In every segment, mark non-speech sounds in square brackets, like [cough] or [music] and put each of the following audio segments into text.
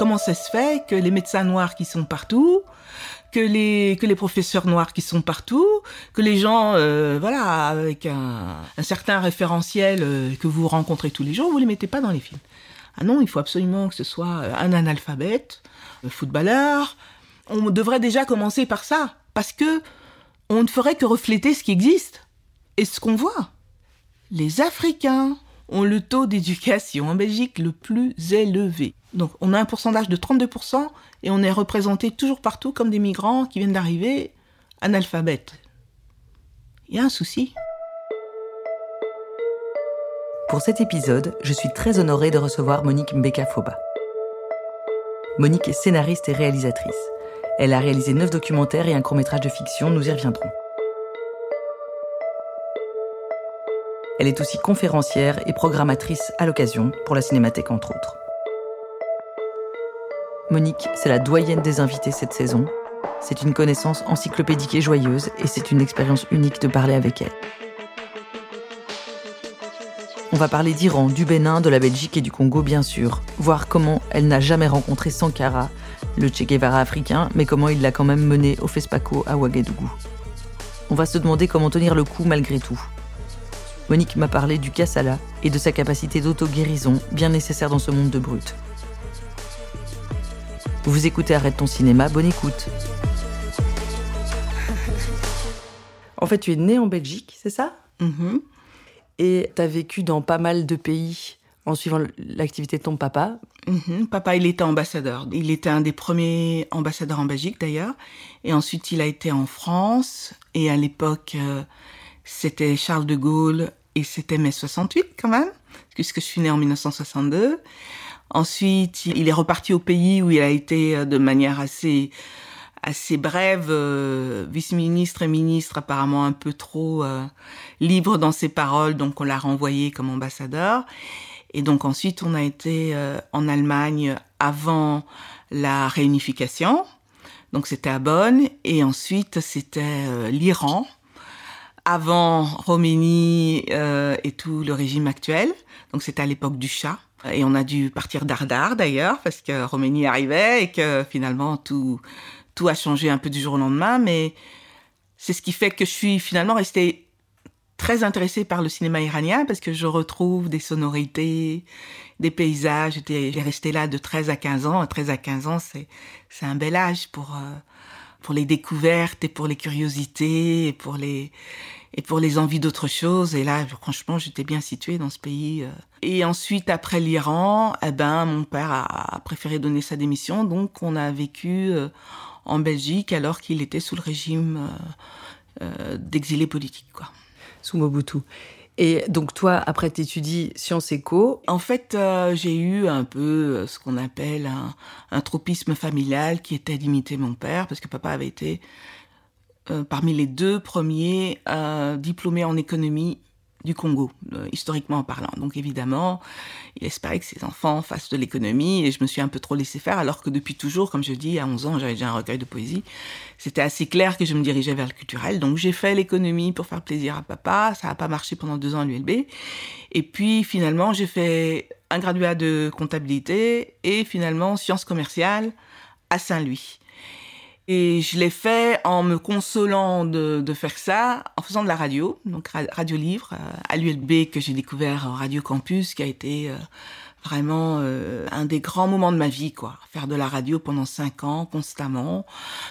comment ça se fait que les médecins noirs qui sont partout, que les que les professeurs noirs qui sont partout, que les gens euh, voilà avec un, certain référentiel euh, que vous rencontrez tous les jours, vous les mettez pas dans les films. Ah non, il faut absolument que ce soit un analphabète, un footballeur. On devrait déjà commencer par ça parce que on ne ferait que refléter ce qui existe et ce qu'on voit. Les Africains ont le taux d'éducation en Belgique le plus élevé. Donc on a un pourcentage de 32% et on est représenté toujours partout comme des migrants qui viennent d'arriver analphabètes. Il y a un souci. Pour cet épisode, je suis très honorée de recevoir Monique Mbeka-Foba. Monique est scénariste et réalisatrice. Elle a réalisé neuf documentaires et un court-métrage de fiction, nous y reviendrons. Elle est aussi conférencière et programmatrice à l'occasion pour la Cinémathèque entre autres. Monique, c'est la doyenne des invités cette saison. C'est une connaissance encyclopédique et joyeuse et c'est une expérience unique de parler avec elle. On va parler d'Iran, du Bénin, de la Belgique et du Congo bien sûr, voir comment elle n'a jamais rencontré Sankara, le Che Guevara africain, mais comment il l'a quand même mené au FESPACO à Ouagadougou. On va se demander comment tenir le coup malgré tout, Monique m'a parlé du Kassala et de sa capacité d'auto-guérison, bien nécessaire dans ce monde de brut. Vous écoutez Arrête ton cinéma, bonne écoute. En fait, tu es né en Belgique, c'est ça? Mhm. Et tu as vécu dans pas mal de pays en suivant l'activité de ton papa? Mhm. Papa, il était ambassadeur. Il était un des premiers ambassadeurs en Belgique d'ailleurs. Et ensuite, il a été en France. Et à l'époque, euh, c'était Charles de Gaulle et c'était mai 68 quand même, puisque je suis née en 1962. Ensuite, il est reparti au pays où il a été euh, de manière assez assez brève, euh, vice-ministre et ministre apparemment un peu trop euh, libre dans ses paroles, donc on l'a renvoyé comme ambassadeur. Et donc ensuite, on a été en Allemagne avant la réunification, donc c'était à Bonn, et ensuite c'était l'Iran avant Roménie et tout le régime actuel. Donc c'était à l'époque du Shah. Et on a dû partir d'Ardar d'ailleurs, parce que Roménie arrivait et que finalement tout, tout a changé un peu du jour au lendemain. Mais c'est ce qui fait que je suis finalement restée très intéressée par le cinéma iranien, parce que je retrouve des sonorités, des paysages. J'étais j'ai resté là de 13 à 15 ans. 13 à 15 ans, c'est c'est un bel âge pour... euh, pour les découvertes et pour les curiosités et pour les et pour les envies d'autre chose. Et là, franchement, j'étais bien située dans ce pays. euh. Et ensuite, après l'Iran, eh ben, mon père a, préféré donner sa démission, donc on a vécu euh, en Belgique alors qu'il était sous le régime euh, euh, d'exilé politique, quoi. sous Mobutu. Et donc toi, après, t'étudies sciences éco. En fait, euh, j'ai eu un peu ce qu'on appelle un, un tropisme familial qui était d'imiter mon père, parce que papa avait été euh, parmi les deux premiers euh, diplômés en économie du Congo, euh, historiquement parlant. Donc évidemment, il espérait que ses enfants fassent de l'économie et je me suis un peu trop laissé faire alors que depuis toujours, comme je dis, à 11 ans, j'avais déjà un recueil de poésie. C'était assez clair que je me dirigeais vers le culturel. Donc j'ai fait l'économie pour faire plaisir à papa. Ça n'a pas marché pendant deux ans à l'ULB. Et puis finalement, j'ai fait un graduat de comptabilité et finalement sciences commerciales à Saint-Louis. Et je l'ai fait en me consolant de, faire ça, en faisant de la radio, donc ra- radio livre, euh, à l'ULB que j'ai découvert Radio Campus, qui a été euh, vraiment euh, un des grands moments de ma vie, quoi. Faire de la radio pendant cinq ans, constamment,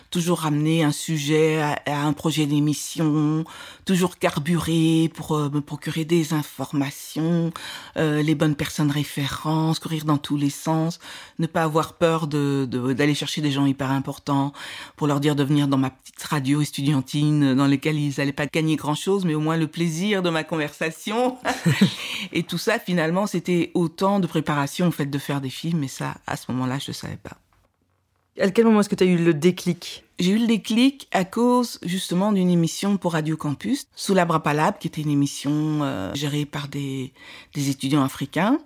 toujours ramener un sujet à, à un projet d'émission, toujours carburer pour euh, me procurer des informations, euh, les bonnes personnes références, courir dans tous les sens, ne pas avoir peur de de- d'aller chercher des gens hyper importants pour leur dire de venir dans ma petite radio estudiantine dans laquelle ils allaient pas gagner grand chose, mais au moins le plaisir de ma conversation. [laughs] et tout ça, finalement, c'était autant de préparation au fait de faire des films, et ça, à ce moment-là, je ne savais pas. À quel moment est-ce que tu as eu le déclic? J'ai eu le déclic à cause justement d'une émission pour Radio Campus, sous la Brapalab, qui était une émission euh, gérée par des, des étudiants africains.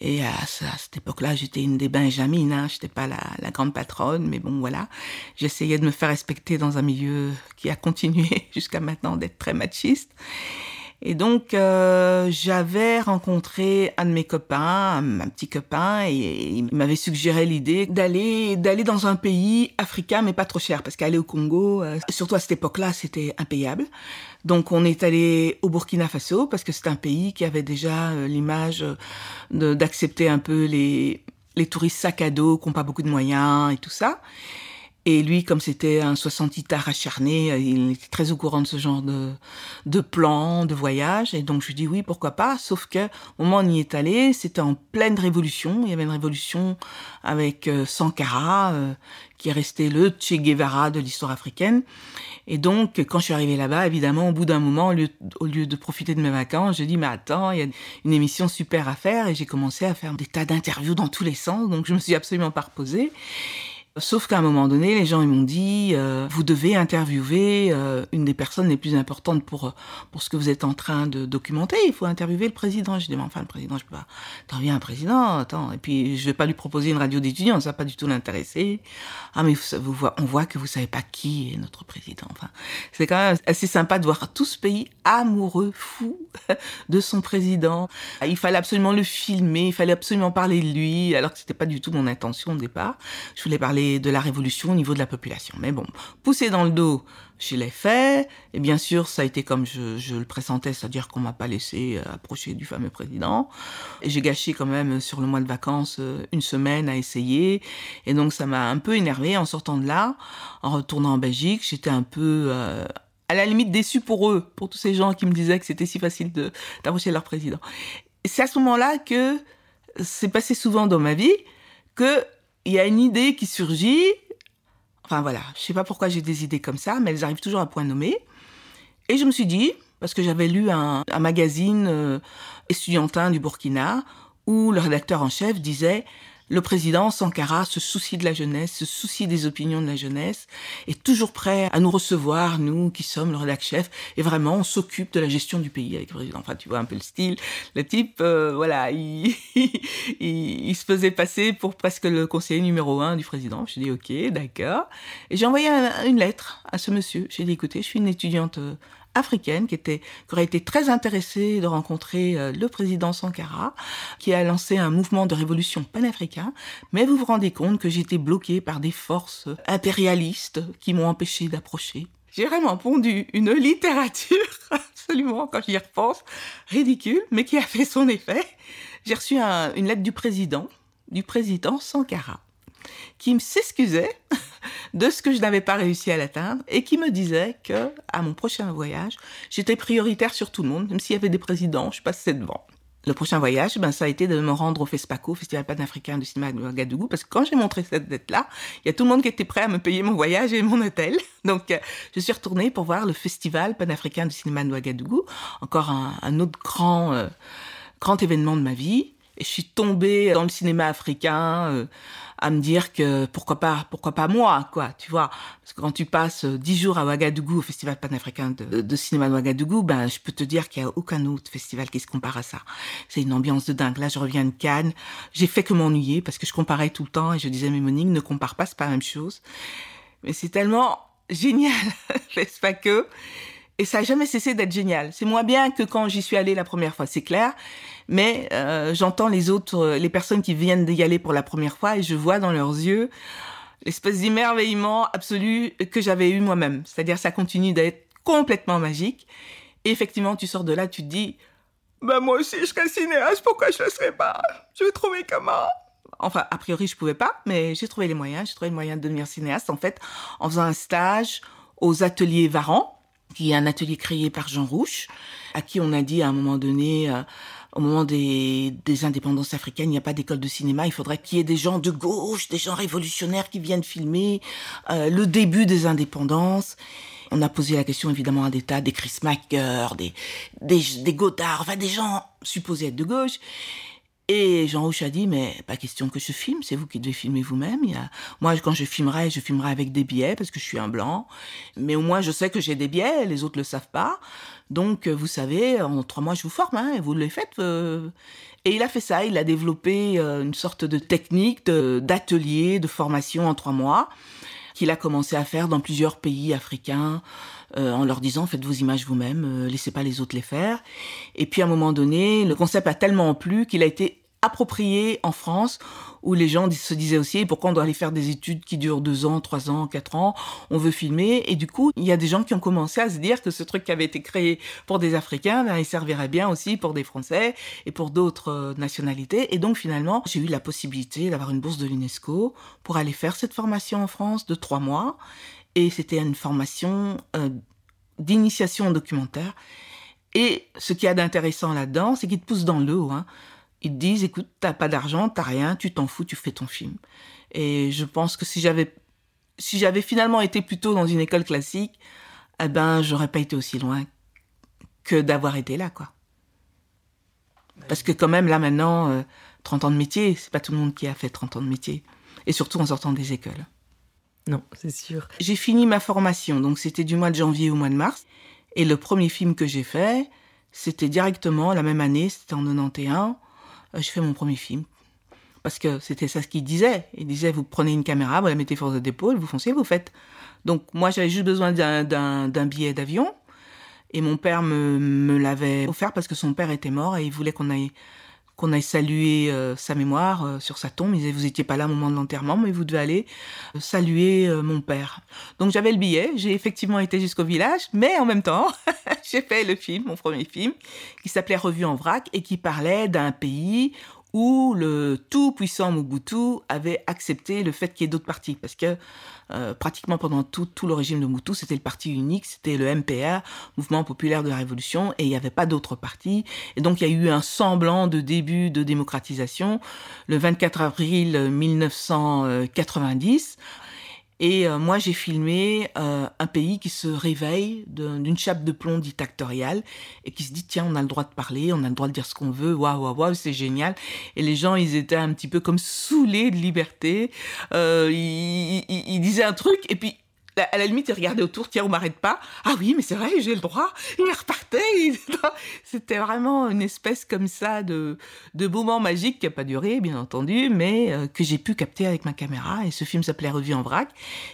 Et à, ce- à cette époque-là, j'étais une des benjamines, hein, j'étais pas la, la grande patronne, mais bon voilà, j'essayais de me faire respecter dans un milieu qui a continué [laughs] jusqu'à maintenant d'être très machiste. Et donc, euh, j'avais rencontré un de mes copains, un, petit copain, et, il m'avait suggéré l'idée d'aller d'aller dans un pays africain, mais pas trop cher, parce qu'aller au Congo, euh, surtout à cette époque-là, c'était impayable. Donc, on est allé au Burkina Faso, parce que c'est un pays qui avait déjà euh, l'image d'accepter un peu les, les touristes sac à dos, qui n'ont pas beaucoup de moyens et tout ça. Et lui, comme c'était un 60 acharné, euh, il était très au courant de ce genre de, de plans, de voyages. Et donc je lui dis oui, pourquoi pas. Sauf que au moment où on y est allé, c'était en pleine révolution. Il y avait une révolution avec euh, Sankara, euh, qui est resté le Che Guevara de l'histoire africaine. Et donc, quand je suis arrivée là-bas, évidemment, au bout d'un moment, au lieu, au lieu, de profiter de mes vacances, je dis, mais attends, il y a une émission super à faire. Et j'ai commencé à faire des tas d'interviews dans tous les sens. Donc, je me suis absolument pas reposée. Sauf qu'à un moment donné, les gens m'ont dit euh, vous devez interviewer euh, une des personnes les plus importantes pour pour ce que vous êtes en train de documenter. Il faut interviewer le président. Je dis mais enfin le président, je peux pas interviewer un président. Attends. Et puis je vais pas lui proposer une radio d'étudiants, ça va pas du tout l'intéresser. Ah mais vous, vous, on voit que vous savez pas qui est notre président. Enfin c'est quand même assez sympa de voir tout ce pays amoureux, fou [laughs] de son président. Il fallait absolument le filmer, il fallait absolument parler de lui, alors que c'était pas du tout mon intention au départ. Je voulais parler de la révolution au niveau de la population. Mais bon, pousser dans le dos, je l'ai fait. Et bien sûr, ça a été comme je, le pressentais, c'est-à-dire qu'on m'a pas laissé euh, approcher du fameux président. Et j'ai gâché quand même sur le mois de vacances euh, une semaine à essayer. Et donc ça m'a un peu énervé en sortant de là, en retournant en Belgique. J'étais un peu euh, à la limite déçu pour eux, pour tous ces gens qui me disaient que c'était si facile de d'approcher leur président. C'est à ce moment-là que c'est passé souvent dans ma vie que il y a une idée qui surgit. Enfin voilà, je sais pas pourquoi j'ai des idées comme ça, mais elles arrivent toujours à point nommé. Et je me suis dit, parce que j'avais lu un, magazine euh, estudiantin du Burkina, où le rédacteur en chef disait le président Sankara se soucie de la jeunesse, se soucie des opinions de la jeunesse, est toujours prêt à nous recevoir, nous qui sommes le rédacteur chef, et vraiment on s'occupe de la gestion du pays avec le président. Enfin, tu vois un peu le style. Le type, euh, voilà, [laughs] il, il, se faisait passer pour presque le conseiller numéro un du président. Je dis ok, d'accord. Et j'ai envoyé une lettre à ce monsieur. J'ai dit écoutez, je suis une étudiante euh, africaine qui était qui aurait été très intéressée de rencontrer euh, le président Sankara, qui a lancé un mouvement de révolution panafricain. Mais vous vous rendez compte que j'étais bloquée par des forces impérialistes qui m'ont empêché d'approcher. J'ai vraiment pondu une littérature [laughs] absolument, quand j'y repense, ridicule, mais qui a fait son effet. J'ai reçu une lettre du président, du président Sankara, qui s'excusait [laughs] de ce que je n'avais pas réussi à l'atteindre et qui me disait que à mon prochain voyage, j'étais prioritaire sur tout le monde, même s'il y avait des présidents, je passais devant. Le prochain voyage, ben, ça a été de me rendre au FESPACO, Festival panafricain du cinéma de Ouagadougou, parce que quand j'ai montré cette dette-là, il y a tout le monde qui était prêt à me payer mon voyage et mon hôtel. [laughs] Donc, euh, je suis retournée pour voir le Festival panafricain du cinéma de Ouagadougou, encore un, autre grand, euh, grand événement de ma vie. Et je suis tombée dans le cinéma africain, euh, à me dire que pourquoi pas, pourquoi pas moi, quoi, tu vois. Parce que quand tu passes euh, dix jours à Ouagadougou, au Festival panafricain de, de cinéma de Ouagadougou, ben, je peux te dire qu'il y a aucun autre festival qui se compare à ça. C'est une ambiance de dingue. Là, je reviens de Cannes. J'ai fait que m'ennuyer parce que je comparais tout le temps et je disais, mais Monique, ne compare pas, c'est pas la même chose. Mais c'est tellement génial, [laughs] n'est-ce pas que? Et ça a jamais cessé d'être génial. C'est moins bien que quand j'y suis allée la première fois, c'est clair. Mais euh, j'entends les autres, euh, les personnes qui viennent d'y aller pour la première fois, et je vois dans leurs yeux l'espèce d'émerveillement absolu que j'avais eu moi-même. C'est-à-dire, ça continue d'être complètement magique. Et effectivement, tu sors de là, tu te dis, bah moi aussi, je serais cinéaste, pourquoi je le serais pas? Je vais trouver comment? Enfin, a priori, je pouvais pas, mais j'ai trouvé les moyens. J'ai trouvé le moyen de devenir cinéaste, en fait, en faisant un stage aux ateliers Varan, qui est un atelier créé par Jean Rouche, à qui on a dit à un moment donné, euh, au moment des, des indépendances africaines, il n'y a pas d'école de cinéma, il faudrait qu'il y ait des gens de gauche, des gens révolutionnaires qui viennent filmer euh, le début des indépendances. On a posé la question évidemment à des tas, des Chris Macker, des, des, des Godard, enfin des gens supposés être de gauche. Et Jean Rouch a dit, mais pas question que je filme, c'est vous qui devez filmer vous-même. A... Moi, quand je filmerai, je filmerai avec des billets parce que je suis un blanc. Mais au moins, je sais que j'ai des billets, les autres le savent pas. Donc, euh, vous savez, en trois mois, je vous forme, hein, et vous le faites. Euh. Et il a fait ça, il a développé euh, une sorte de technique d'atelier, de, formation en trois mois qu'il a commencé à faire dans plusieurs pays africains, euh, en leur disant faites vos images vous-même, euh, laissez pas les autres les faire. Et puis à un moment donné, le concept a tellement plu qu'il a été approprié en France, où les gens se disaient aussi pourquoi on doit aller faire des études qui durent deux ans, trois ans, quatre ans, on veut filmer. Et du coup, il y a des gens qui ont commencé à se dire que ce truc qui avait été créé pour des Africains, ben, il servirait bien aussi pour des Français et pour d'autres euh, nationalités. Et donc finalement, j'ai eu la possibilité d'avoir une bourse de l'UNESCO pour aller faire cette formation en France de trois mois. Et c'était une formation euh, d'initiation documentaire. Et ce qu'il y a d'intéressant là-dedans, c'est qu'ils te poussent dans le haut. Hein. Ils te disent, écoute, t'as pas d'argent, t'as rien, tu t'en fous, tu fais ton film. Et je pense que si j'avais, si j'avais finalement été plutôt dans une école classique, eh ben, j'aurais pas été aussi loin que d'avoir été là, quoi. Parce que quand même, là, maintenant, 30 euh, ans de métier, c'est pas tout le monde qui a fait 30 ans de métier. Et surtout en sortant des écoles. Non, c'est sûr. J'ai fini ma formation, donc c'était du mois de janvier au mois de mars. Et le premier film que j'ai fait, c'était directement la même année, c'était en 91. Euh, je fais mon premier film. Parce que c'était ça ce qu'il disait. Il disait, vous prenez une caméra, vous la mettez sur votre épaule, vous foncez, vous faites. Donc moi, j'avais juste besoin d'un billet d'avion. Et mon père me, me l'avait offert parce que son père était mort et il voulait qu'on aille qu'on aille saluer euh, sa mémoire euh, sur sa tombe. Il disait, vous étiez pas là au moment de l'enterrement, mais vous devez aller saluer mon père. Donc j'avais le billet, j'ai effectivement été jusqu'au village, mais en même temps, [laughs] j'ai fait le film, mon premier film, qui s'appelait Revue en vrac et qui parlait d'un pays où le tout puissant Mobutu avait accepté le fait qu'il y ait d'autres partis, parce que euh, pratiquement pendant tout, le régime de Mobutu, c'était le parti unique, c'était le MPR, Mouvement populaire de la Révolution, et il n'y avait pas d'autres partis. Et donc il y a eu un semblant de début de démocratisation le 24 avril 1990 et euh, moi, j'ai filmé euh, un pays qui se réveille d'une chape de plomb dictatoriale et qui se dit tiens, on a le droit de parler, on a le droit de dire ce qu'on veut, waouh, waouh, waouh, c'est génial. Et les gens, ils étaient un petit peu comme saoulés de liberté. Euh, ils, ils, ils disaient un truc et puis à la limite, il regardait autour, tiens, on m'arrête pas. Ah oui, mais c'est vrai, j'ai le droit. Il repartait. [laughs] C'était vraiment une espèce comme ça de, de moment magique qui a pas duré, bien entendu, mais euh, que j'ai pu capter avec ma caméra. Et ce film s'appelait Revue en vrac.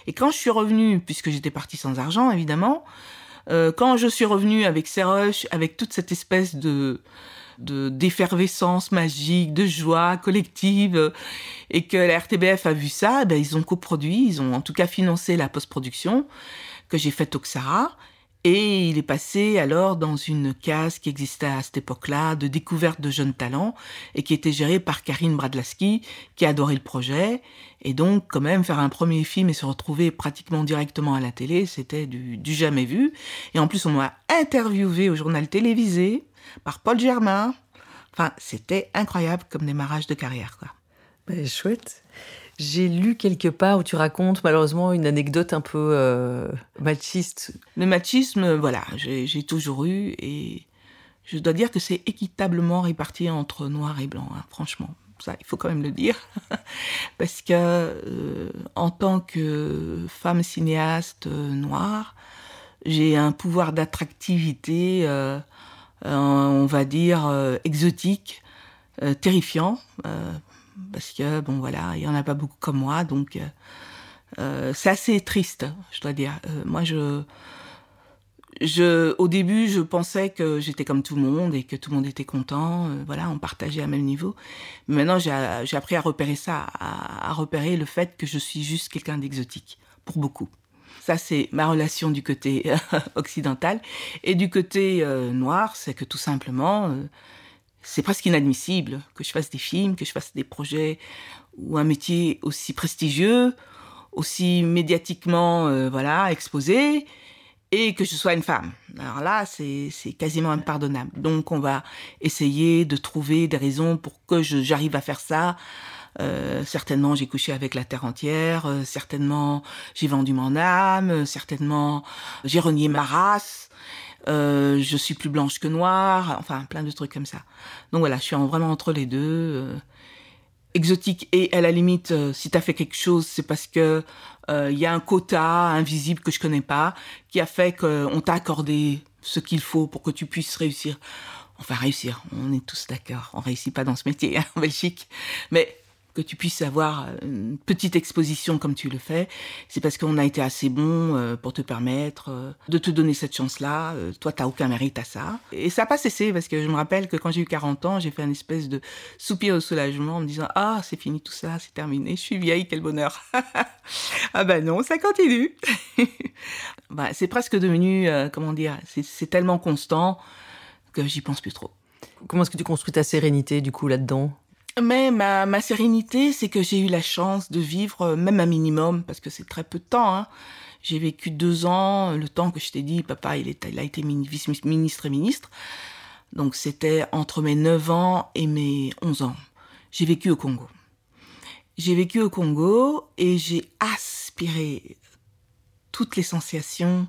Et quand je suis revenue, puisque j'étais partie sans argent, évidemment, euh, quand je suis revenue avec Serrush, avec toute cette espèce de de d'effervescence magique, de joie collective, et que la RTBF a vu ça, ben ils ont coproduit, ils ont en tout cas financé la post-production que j'ai faite au Xara. Et il est passé alors dans une case qui existait à cette époque-là de découverte de jeunes talents et qui était gérée par Karine Bradlaski, qui adorait le projet. Et donc, quand même, faire un premier film et se retrouver pratiquement directement à la télé, c'était du, du jamais vu. Et en plus, on m'a interviewé au journal télévisé par Paul Germain. Enfin, c'était incroyable comme démarrage de carrière, quoi. Ben, chouette. J'ai lu quelque part où tu racontes malheureusement une anecdote un peu euh, machiste. Le machisme, voilà, j'ai toujours eu et je dois dire que c'est équitablement réparti entre noir et blanc, hein, franchement. Ça, il faut quand même le dire. [laughs] Parce que euh, en tant que femme cinéaste euh, noire, j'ai un pouvoir d'attractivité on va dire, euh, exotique, euh, terrifiant, parce que, bon voilà, il n'y en a pas beaucoup comme moi, donc c'est assez triste, je dois dire. moi, je... Je, au début, je pensais que j'étais comme tout le monde et que tout le monde était content. voilà, on partageait à même niveau. Mais maintenant, j'ai appris à repérer ça, à, repérer le fait que je suis juste quelqu'un d'exotique, pour beaucoup. Ça, c'est ma relation du côté euh, [laughs] occidental. Et du côté euh, noir, c'est que tout simplement, euh, c'est presque inadmissible que je fasse des films, que je fasse des projets ou un métier aussi prestigieux, aussi médiatiquement voilà exposé, et que je sois une femme. Alors là, c'est quasiment impardonnable. Donc, on va essayer de trouver des raisons pour que j'arrive à faire ça euh, certainement, j'ai couché avec la terre entière. Euh, certainement, j'ai vendu mon âme. Euh, certainement, j'ai renié ma race. je suis plus blanche que noire. Enfin, plein de trucs comme ça. Donc voilà, je suis vraiment entre les deux. exotique et à la limite, si tu as fait quelque chose, c'est parce que il y a un quota invisible que je connais pas qui a fait qu'on t'a accordé ce qu'il faut pour que tu puisses réussir. Enfin, réussir, on est tous d'accord. On réussit pas dans ce métier hein, en Belgique. Mais que tu puisses avoir une petite exposition comme tu le fais, c'est parce qu'on a été assez bon euh, pour te permettre euh, de te donner cette chance-là. Euh, toi, t'as aucun mérite à ça. Et ça n'a pas cessé parce que je me rappelle que quand j'ai eu 40 ans, j'ai fait une espèce de soupir de soulagement en me disant ah c'est fini tout ça, c'est terminé, je suis vieille, quel bonheur. [laughs] ah ben non, ça continue. [laughs] bah, c'est presque devenu comment dire, c'est tellement constant que j'y pense plus trop. Comment est-ce que tu construis ta sérénité du coup là-dedans? Mais ma, ma sérénité, c'est que j'ai eu la chance de vivre euh, même un minimum, parce que c'est très peu de temps. Hein. J'ai vécu deux ans, le temps que je t'ai dit, papa, il, est, il a été vice-ministre et ministre. Donc c'était entre mes 9 ans et mes 11 ans. J'ai vécu au Congo. J'ai vécu au Congo et j'ai aspiré toutes les sensations.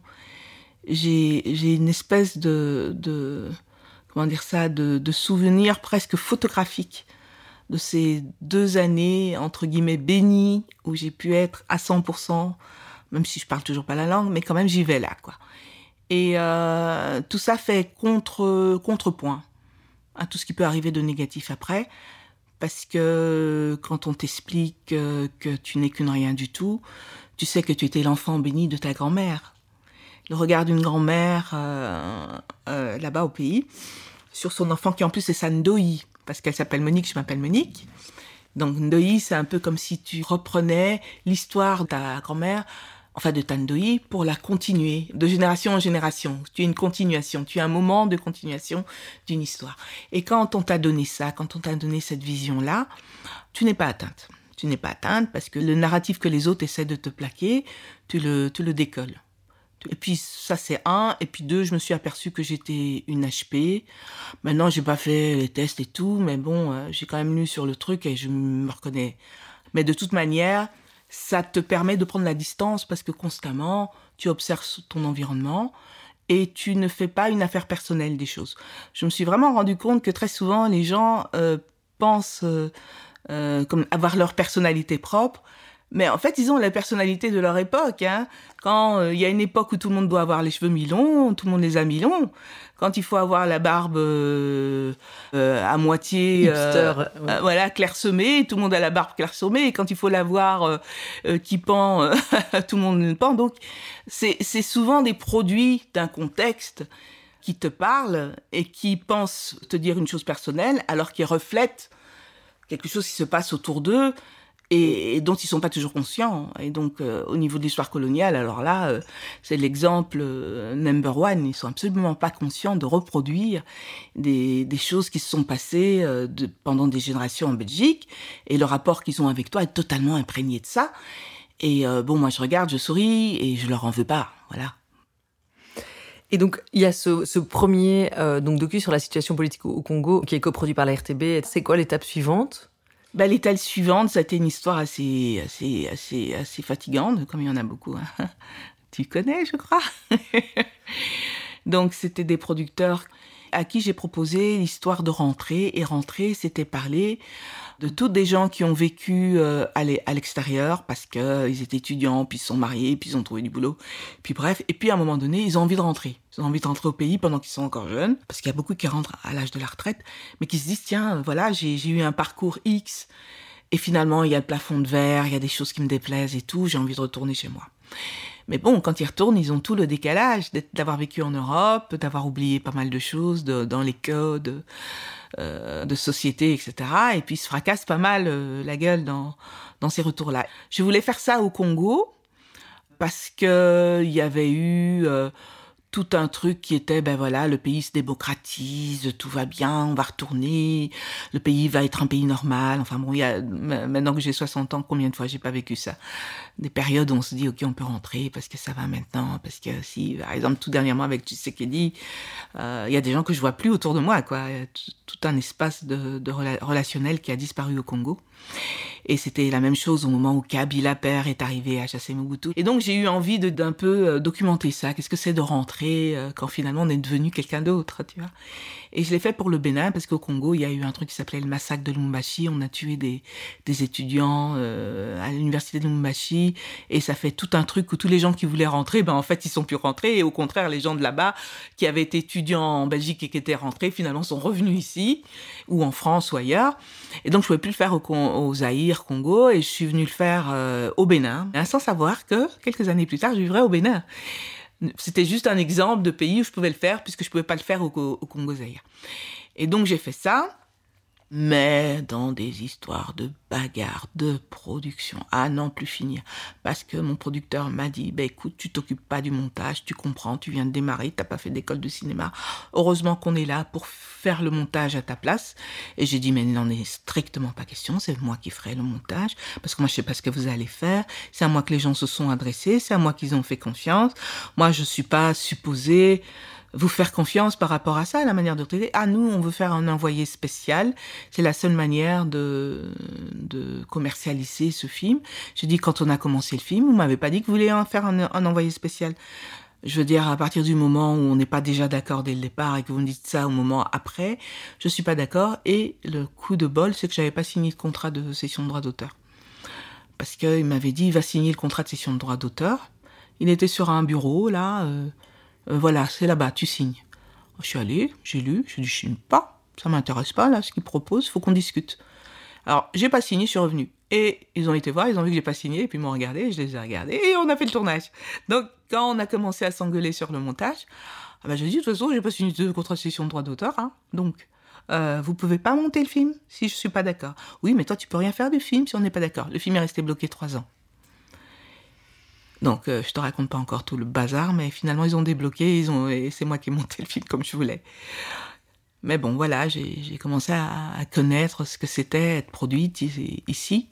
J'ai une espèce de, de comment dire ça, de, de souvenir presque photographique de ces deux années, entre guillemets, bénies, où j'ai pu être à 100%, même si je parle toujours pas la langue, mais quand même j'y vais là, quoi. Et euh, tout ça fait contre contrepoint à tout ce qui peut arriver de négatif après, parce que quand on t'explique euh, que tu n'es qu'une rien du tout, tu sais que tu étais l'enfant béni de ta grand-mère. Le regard d'une grand-mère euh, là-bas au pays sur son enfant qui en plus est Sandoi, parce qu'elle s'appelle Monique, je m'appelle Monique. Donc Ndoi, c'est un peu comme si tu reprenais l'histoire de ta grand-mère, enfin de ta Ndoi, pour la continuer de génération en génération. Tu es une continuation, tu es un moment de continuation d'une histoire. Et quand on t'a donné ça, quand on t'a donné cette vision-là, tu n'es pas atteinte. Tu n'es pas atteinte parce que le narratif que les autres essaient de te plaquer, tu le, tu le décolles. Et puis ça c'est un, et puis deux, je me suis aperçu que j'étais une HP. Maintenant j'ai pas fait les tests et tout, mais bon, euh, j'ai quand même lu sur le truc et je me reconnais. Mais de toute manière, ça te permet de prendre la distance parce que constamment tu observes ton environnement et tu ne fais pas une affaire personnelle des choses. Je me suis vraiment rendu compte que très souvent les gens euh, pensent euh comme avoir leur personnalité propre mais en fait, ils ont la personnalité de leur époque. Hein. Quand euh, il y a une époque où tout le monde doit avoir les cheveux mi-longs, tout le monde les a mi-longs. Quand il faut avoir la barbe euh, euh à moitié, voilà, clairsemée, tout le monde a la barbe clairsemée. Et quand il faut l'avoir qui pend, [laughs] tout le monde ne pend. Donc, c'est souvent des produits d'un contexte qui te parlent et qui pensent te dire une chose personnelle, alors qu'ils reflètent quelque chose qui se passe autour d'eux et, dont ils sont pas toujours conscients. Et donc, euh, au niveau de l'histoire coloniale, alors là, euh, c'est l'exemple euh, number one. Ils sont absolument pas conscients de reproduire des, choses qui se sont passées pendant des générations en Belgique. Et le rapport qu'ils ont avec toi est totalement imprégné de ça. Et bon, moi, je regarde, je souris et je leur en veux pas. Voilà. Et donc, il y a ce, ce premier donc docu sur la situation politique au Congo qui est coproduit par la RTB. C'est quoi l'étape suivante? Bah, l'étape suivante, ça a été une histoire assez, assez, assez, assez fatigante, comme il y en a beaucoup. Hein. [laughs] Tu connais, je crois. [laughs] Donc, c'était des producteurs à qui j'ai proposé l'histoire de rentrer. Et rentrer, c'était parler de tous des gens qui ont vécu euh, à l'extérieur parce qu'ils étaient étudiants, puis ils sont mariés, puis ils ont trouvé du boulot. Puis bref, et puis à un moment donné, ils ont envie de rentrer. Ils ont envie de rentrer au pays pendant qu'ils sont encore jeunes, parce qu'il y a beaucoup qui rentrent à l'âge de la retraite, mais qui se disent, tiens, voilà, j'ai eu un parcours X, et finalement, il y a le plafond de verre, il y a des choses qui me déplaisent et tout, j'ai envie de retourner chez moi. Mais bon, quand ils retournent, ils ont tout le décalage d'avoir vécu en Europe, d'avoir oublié pas mal de choses dans les codes euh, de société, etc. Et puis ils se fracassent pas mal euh, la gueule dans, dans ces retours-là. Je voulais faire ça au Congo parce que il y avait eu euh, tout un truc qui était, ben voilà, le pays se démocratise, tout va bien, on va retourner, le pays va être un pays normal. Enfin bon, il y a, maintenant que j'ai 60 ans, combien de fois j'ai pas vécu ça? Des périodes où on se dit, ok, on peut rentrer parce que ça va maintenant, parce que si, par exemple, tout dernièrement avec Tshisekedi, euh, il y a des gens que je vois plus autour de moi, quoi. Tout un espace de, relationnel qui a disparu au Congo. Et c'était la même chose au moment où Kabila Père est arrivé à chasser Mobutu. Et donc j'ai eu envie d'un peu euh, documenter ça. Qu'est-ce que c'est de rentrer euh, quand finalement on est devenu quelqu'un d'autre, tu vois? Et je l'ai fait pour le Bénin parce qu'au Congo, il y a eu un truc qui s'appelait le massacre de Lumbashi. On a tué des, des étudiants euh, à l'université de Lumbashi et ça fait tout un truc où tous les gens qui voulaient rentrer, ben en fait ils sont plus rentrés et au contraire les gens de là-bas qui avaient été étudiants en Belgique et qui étaient rentrés finalement sont revenus ici ou en France ou ailleurs. Et donc je pouvais plus le faire au, au Zaïre, Congo, et je suis venue le faire euh, au Bénin, sans savoir que quelques années plus tard, je vivrais au Bénin. C'était juste un exemple de pays où je pouvais le faire, puisque je pouvais pas le faire au, au Congo Zaïre. Et donc j'ai fait ça mais dans des histoires de bagarres, de production, à n'en plus finir. Parce que mon producteur m'a dit, bah écoute, tu t'occupes pas du montage, tu comprends, tu viens de démarrer, t'as pas fait d'école de cinéma. Heureusement qu'on est là pour faire le montage à ta place. Et j'ai dit, mais il n'en est strictement pas question, c'est moi qui ferai le montage, parce que moi je sais pas ce que vous allez faire, c'est à moi que les gens se sont adressés, c'est à moi qu'ils ont fait confiance. Moi je suis pas supposée vous faire confiance par rapport à ça, la manière de traiter. Ah, nous, on veut faire un envoyé spécial. C'est la seule manière de, commercialiser ce film. J'ai dit, quand on a commencé le film, vous m'avez pas dit que vous vouliez en faire un, envoyé spécial. Je veux dire, à partir du moment où on n'est pas déjà d'accord dès le départ et que vous me dites ça au moment après, je suis pas d'accord. Et le coup de bol, c'est que j'avais pas signé de contrat de cession de droit d'auteur. Parce qu'il m'avait dit, il va signer le contrat de cession de droit d'auteur. Il était sur un bureau, là, euh, euh, voilà, c'est là-bas, tu signes. Je suis allée, j'ai lu, je dis, je signe pas, ça m'intéresse pas, là, ce qu'ils proposent, faut qu'on discute. Alors, j'ai pas signé, je suis revenu. Et ils ont été voir, ils ont vu que j'ai pas signé, et puis ils m'ont regardé, je les ai regardés, et on a fait le tournage. Donc, quand on a commencé à s'engueuler sur le montage, ah ben, j'ai dit, de toute façon, j'ai pas signé de contraception de droit d'auteur, hein, donc, euh, vous pouvez pas monter le film si je suis pas d'accord. Oui, mais toi, tu peux rien faire du film si on n'est pas d'accord. Le film est resté bloqué trois ans. Donc, euh, je te raconte pas encore tout le bazar, mais finalement, ils ont débloqué, ils ont, et c'est moi qui ai monté le film comme je voulais. Mais bon, voilà, j'ai commencé à, connaître ce que c'était être produite ici.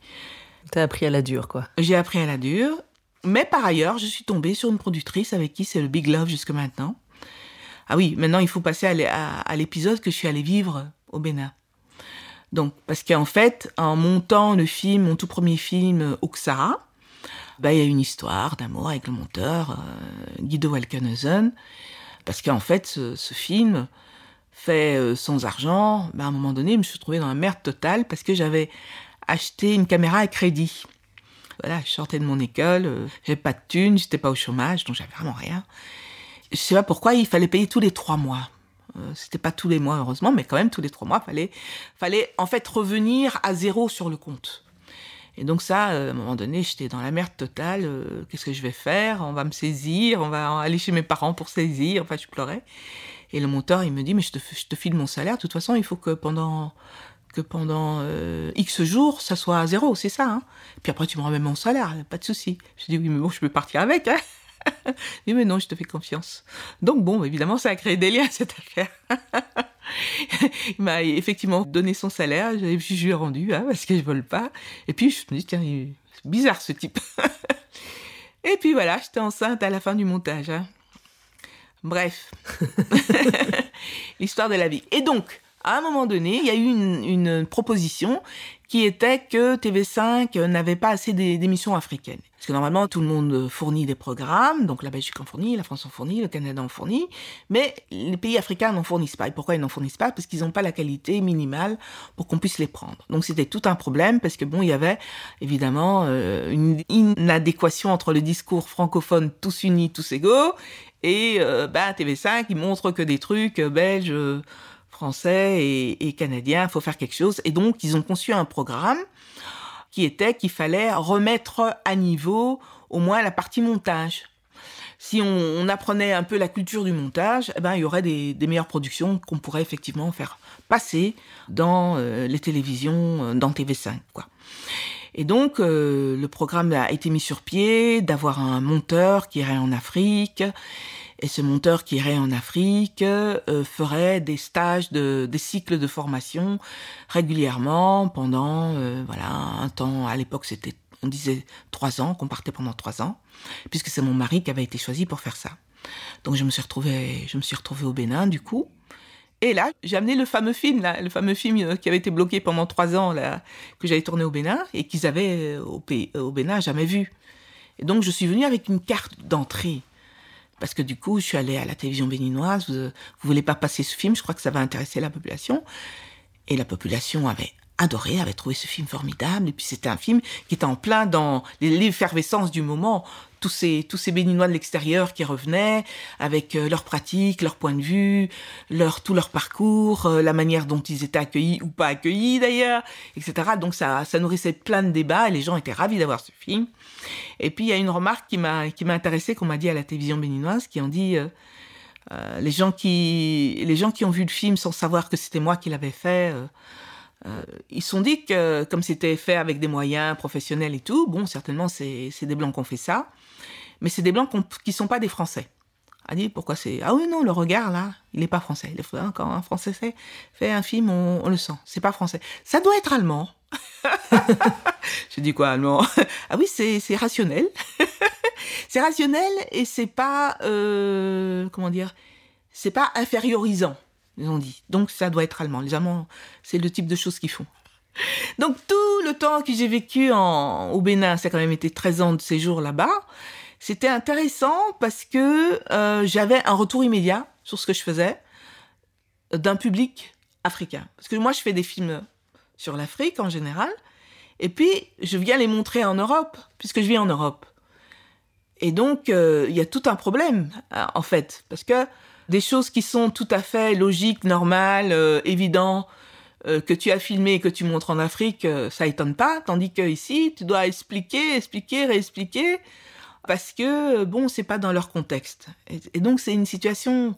T'as appris à la dure, quoi. J'ai appris à la dure. Mais par ailleurs, je suis tombée sur une productrice avec qui c'est le Big Love jusque maintenant. Ah oui, maintenant, il faut passer à l'épisode que je suis allée vivre au Bénin. Donc, parce qu'en fait, en montant le film, mon tout premier film, Oksara, bah, il y a une histoire d'amour avec le monteur euh, Guido Walkenhausen, parce qu'en fait, ce, film fait euh, sans argent, bah, à un moment donné, je me suis trouvée dans la merde totale parce que j'avais acheté une caméra à crédit. Voilà, je sortais de mon école, euh, j'avais pas de thunes, j'étais pas au chômage, donc j'avais vraiment rien. Je sais pas pourquoi il fallait payer tous les trois mois. C'était pas tous les mois heureusement, mais quand même tous les trois mois, fallait, fallait en fait revenir à zéro sur le compte. Et donc ça, euh, à un moment donné, j'étais dans la merde totale. Euh, qu'est-ce que je vais faire? On va me saisir, on va aller chez mes parents pour saisir. Enfin, je pleurais. Et le monteur, il me dit, mais je te, file mon salaire. De toute façon, il faut que pendant que pendant euh, X jours, ça soit à zéro, c'est ça. Hein Puis après, tu me remets mon salaire, pas de souci. Je dis, oui, mais bon, je peux partir avec. Hein [laughs] oui, mais non, je te fais confiance. Donc bon, évidemment, ça a créé des liens, [laughs] cette affaire. [laughs] il m'a effectivement donné son salaire, je lui ai rendu, hein, parce que je vole pas. Et puis je me dis, tiens, c'est bizarre ce type. [laughs] Et puis voilà, j'étais enceinte à la fin du montage. Hein. Bref, [laughs] l'histoire de la vie. Et donc, à un moment donné, il y a eu une, proposition qui était que TV5 n'avait pas assez d'émissions africaines. Parce que normalement, tout le monde fournit des programmes, donc la Belgique en fournit, la France en fournit, le Canada en fournit, mais les pays africains n'en fournissent pas. Et pourquoi ils n'en fournissent pas? Parce qu'ils n'ont pas la qualité minimale pour qu'on puisse les prendre. Donc c'était tout un problème, parce que bon, il y avait évidemment euh, une inadéquation entre le discours francophone tous unis, tous égaux, et euh, bah, TV5, ils montrent que des trucs euh, belges français et, canadiens, il faut faire quelque chose. Et donc, ils ont conçu un programme qui était qu'il fallait remettre à niveau au moins la partie montage. Si on, apprenait un peu la culture du montage, eh ben, il y aurait des, meilleures productions qu'on pourrait effectivement faire passer dans euh, les télévisions, euh, dans TV5. Quoi. Et donc, euh, le programme a été mis sur pied d'avoir un monteur qui irait en Afrique et ce monteur qui irait en Afrique euh, ferait des stages, de, des cycles de formation régulièrement pendant euh, voilà un temps. À l'époque, c'était on disait trois ans, qu'on partait pendant trois ans, puisque c'est mon mari qui avait été choisi pour faire ça. Donc je me suis retrouvée, je me suis retrouvée au Bénin du coup. Et là, j'ai amené le fameux film, là, le fameux film euh, qui avait été bloqué pendant trois ans, là, que j'avais tourné au Bénin et qu'ils avaient au Bénin jamais vu. Et donc je suis venue avec une carte d'entrée parce que du coup, je suis allée à la télévision béninoise, vous, ne voulez pas passer ce film, je crois que ça va intéresser la population. Et la population avait adoré, avait trouvé ce film formidable. Et puis c'était un film qui était en plein dans l'effervescence du moment. Tous ces, tous ces béninois de l'extérieur qui revenaient avec euh, leurs pratiques, leurs points de vue, leur, tout leur parcours, euh, la manière dont ils étaient accueillis ou pas accueillis d'ailleurs, etc. Donc ça, ça nourrissait plein de débats et les gens étaient ravis d'avoir ce film. Et puis il y a une remarque qui m'a, qui intéressée qu'on m'a dit à la télévision béninoise qui ont dit, euh, les gens qui, les gens qui ont vu le film sans savoir que c'était moi qui l'avais fait, euh, ils se sont dit que comme c'était fait avec des moyens professionnels et tout, bon, certainement c'est des blancs qui ont fait ça, mais c'est des blancs qui sont pas des Français. A dit pourquoi c'est ah oui non le regard là il n'est pas français. Quand un Français fait, fait un film on, on le sent c'est pas français. Ça doit être allemand. [laughs] Je dis quoi allemand? [laughs] Ah oui c'est rationnel. [laughs] c'est rationnel et c'est pas euh, comment dire c'est pas infériorisant ils ont dit. Donc ça doit être allemand. Les Allemands, c'est le type de choses qu'ils font. Donc tout le temps que j'ai vécu en, au Bénin, ça a quand même été 13 ans de séjour là-bas, c'était intéressant parce que euh, j'avais un retour immédiat sur ce que je faisais d'un public africain. Parce que moi, je fais des films sur l'Afrique en général, et puis je viens les montrer en Europe, puisque je vis en Europe. Et donc, euh, il y a tout un problème, euh, en fait, parce que des choses qui sont tout à fait logiques, normales, euh, évidentes, euh, que tu as filmé et que tu montres en Afrique, euh, ça étonne pas, tandis que ici, tu dois expliquer, expliquer, réexpliquer, parce que bon, c'est pas dans leur contexte. Et, donc, c'est une situation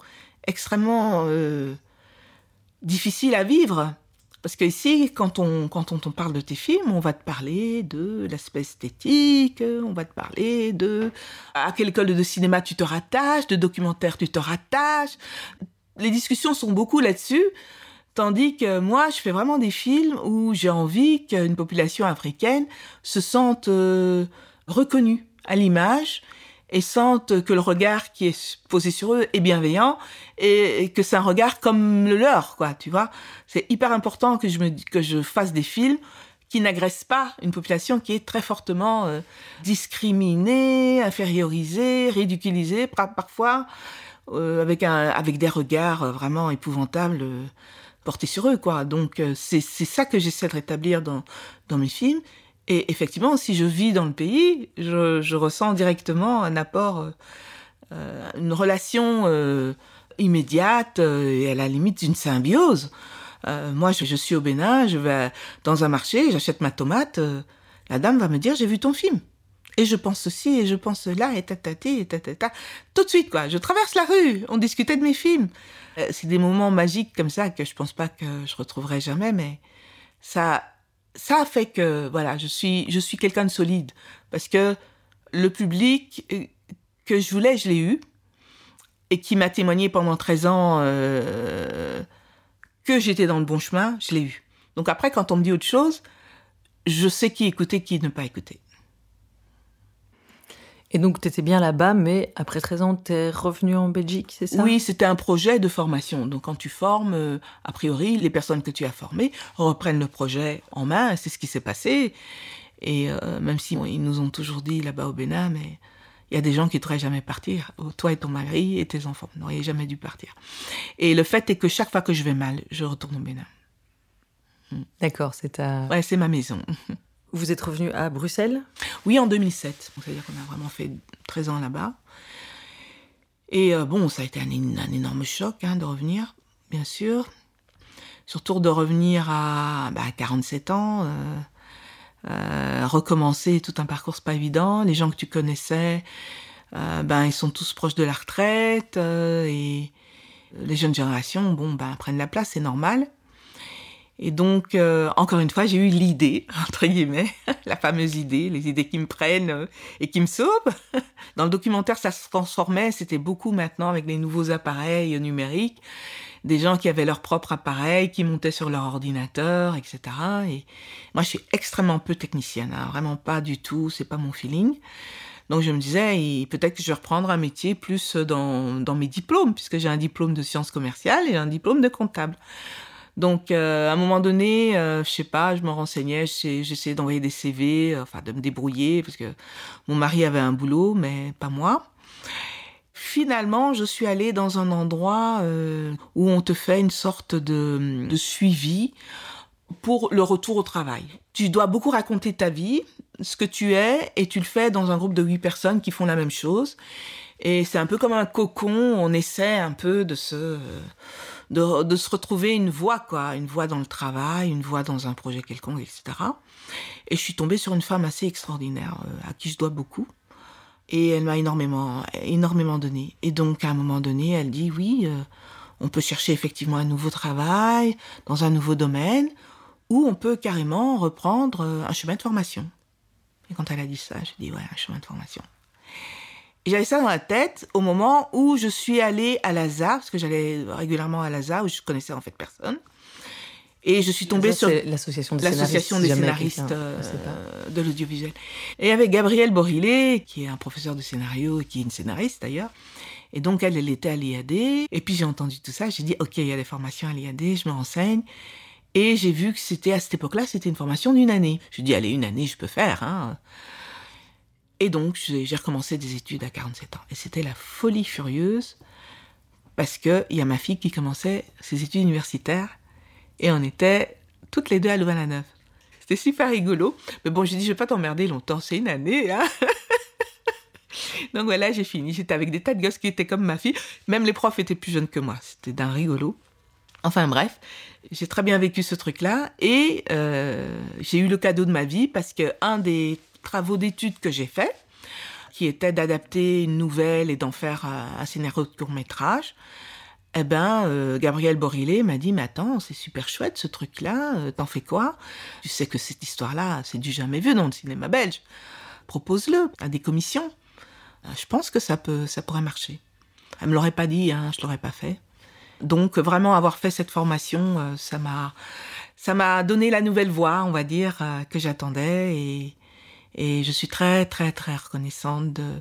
extrêmement difficile à vivre. Parce que ici, quand on, quand parle de tes films, on va te parler de l'aspect esthétique, on va te parler de à quelle école de cinéma tu te rattaches, de documentaire tu te rattaches. Les discussions sont beaucoup là-dessus. Tandis que moi, je fais vraiment des films où j'ai envie qu'une population africaine se sente euh, reconnue à l'image et sentent que le regard qui est posé sur eux est bienveillant et, que c'est un regard comme le leur, quoi, tu vois. C'est hyper important que je me que je fasse des films qui n'agressent pas une population qui est très fortement euh, discriminée, infériorisée, ridiculisée, parfois euh, avec un avec des regards vraiment épouvantables euh, portés sur eux, quoi. Donc euh, c'est c'est ça que j'essaie de rétablir dans dans mes films et effectivement, si je vis dans le pays, je, je ressens directement un apport, euh, une relation euh, immédiate euh, et à la limite d'une symbiose. Euh, moi, je, suis au Bénin, je vais dans un marché, j'achète ma tomate, euh, la dame va me dire j'ai vu ton film. Et je pense ceci, et je pense cela, et tatati, et tatata. Tout de suite, quoi. Je traverse la rue, on discutait de mes films. C'est des moments magiques comme ça que je pense pas que je retrouverai jamais, mais ça, ça fait que voilà, je suis je suis quelqu'un de solide parce que le public euh, que je voulais, je l'ai eu et qui m'a témoigné pendant 13 ans euh, que j'étais dans le bon chemin, je l'ai eu. Donc après quand on me dit autre chose, je sais qui écouter, qui ne pas écouter. Et donc, tu étais bien là-bas, mais après 13 ans, tu es revenu en Belgique, c'est ça? Oui, c'était un projet de formation. Donc, quand tu formes, euh, a priori, les personnes que tu as formées reprennent le projet en main. C'est ce qui s'est passé. Et euh, même si bon, ils nous ont toujours dit là-bas au Bénin, mais il y a des gens qui ne devraient jamais partir. Toi et ton mari et tes enfants n'auriez jamais dû partir. Et le fait est que chaque fois que je vais mal, je retourne au Bénin. D'accord, c'est ta... Ouais, c'est ma maison. [laughs] Vous êtes revenu à Bruxelles? Oui, en 2007. C'est-à-dire qu'on a vraiment fait 13 ans là-bas. Et euh, bon, ça a été un, énorme choc hein, de revenir, bien sûr. Surtout de revenir à, bah, à 47 ans, euh, euh, recommencer tout un parcours, pas évident. Les gens que tu connaissais, ben, ils sont tous proches de la retraite. et les jeunes générations, bon, ben, prennent la place, c'est normal. Et donc, euh, encore une fois, j'ai eu l'idée, [laughs] entre guillemets, [laughs] la fameuse idée, les idées qui me prennent euh, et qui me sauvent. [laughs] Dans le documentaire, ça se transformait, c'était beaucoup maintenant avec les nouveaux appareils numériques, des gens qui avaient leur propre appareil, qui montaient sur leur ordinateur, etc. Et moi, je suis extrêmement peu technicienne, hein, vraiment pas du tout, c'est pas mon feeling. Donc je me disais, peut-être que je vais reprendre un métier plus dans, dans mes diplômes, puisque j'ai un diplôme de sciences commerciales et un diplôme de comptable. Donc, euh, à un moment donné, euh, je sais pas, je me renseignais, j'essayais d'envoyer des CV, euh, enfin de me débrouiller, parce que mon mari avait un boulot, mais pas moi. Finalement, je suis allée dans un endroit euh, où on te fait une sorte de, de suivi pour le retour au travail. Tu dois beaucoup raconter ta vie, ce que tu es, et tu le fais dans un groupe de huit personnes qui font la même chose. Et c'est un peu comme un cocon, on essaie un peu de se, de, se retrouver une voie, quoi, une voie dans le travail, une voie dans un projet quelconque, etc. Et je suis tombée sur une femme assez extraordinaire, euh, à qui je dois beaucoup. Et elle m'a énormément, énormément donné. Et donc, à un moment donné, elle dit, oui, euh, on peut chercher effectivement un nouveau travail, dans un nouveau domaine, ou on peut carrément reprendre euh, un chemin de formation. Et quand elle a dit ça, je dis, ouais, un chemin de formation. J'avais ça dans la tête au moment où je suis allée à Lazare, parce que j'allais régulièrement à Lazare, où je connaissais en fait personne. Et je suis tombée sur l'association des scénaristes, des scénaristes euh, de l'audiovisuel. Et avec Gabrielle Borillet, qui est un professeur de scénario et qui est une scénariste d'ailleurs. Et donc elle, elle était à l'IAD. Et puis j'ai entendu tout ça. J'ai dit, OK, il y a des formations à l'IAD, je me renseigne. Et j'ai vu que c'était à cette époque-là, c'était une formation d'une année. Je dit, allez, une année, je peux faire. Hein. Et donc, j'ai recommencé des études à 47 ans. Et c'était la folie furieuse parce qu'il y a ma fille qui commençait ses études universitaires et on était toutes les deux à Louvain-la-Neuve. C'était super rigolo. Mais bon, j'ai dit, je vais pas t'emmerder longtemps, c'est une année. Hein [laughs] donc voilà, j'ai fini. J'étais avec des tas de gosses qui étaient comme ma fille. Même les profs étaient plus jeunes que moi. C'était d'un rigolo. Enfin bref, j'ai très bien vécu ce truc-là et euh, j'ai eu le cadeau de ma vie parce que un des travaux d'études que j'ai fait, qui était d'adapter une nouvelle et d'en faire un, scénario de court métrage, eh ben, euh, Gabriel Borillet m'a dit, mais attends, c'est super chouette ce truc-là, euh, t'en fais quoi? Tu sais que cette histoire-là, c'est du jamais vu dans le cinéma belge. Propose-le à des commissions. Euh, je pense que ça peut, ça pourrait marcher. Elle me l'aurait pas dit, hein, je l'aurais pas fait. Donc vraiment avoir fait cette formation, ça m'a, ça m'a donné la nouvelle voie, on va dire, que j'attendais et, et je suis très, très, très reconnaissante de,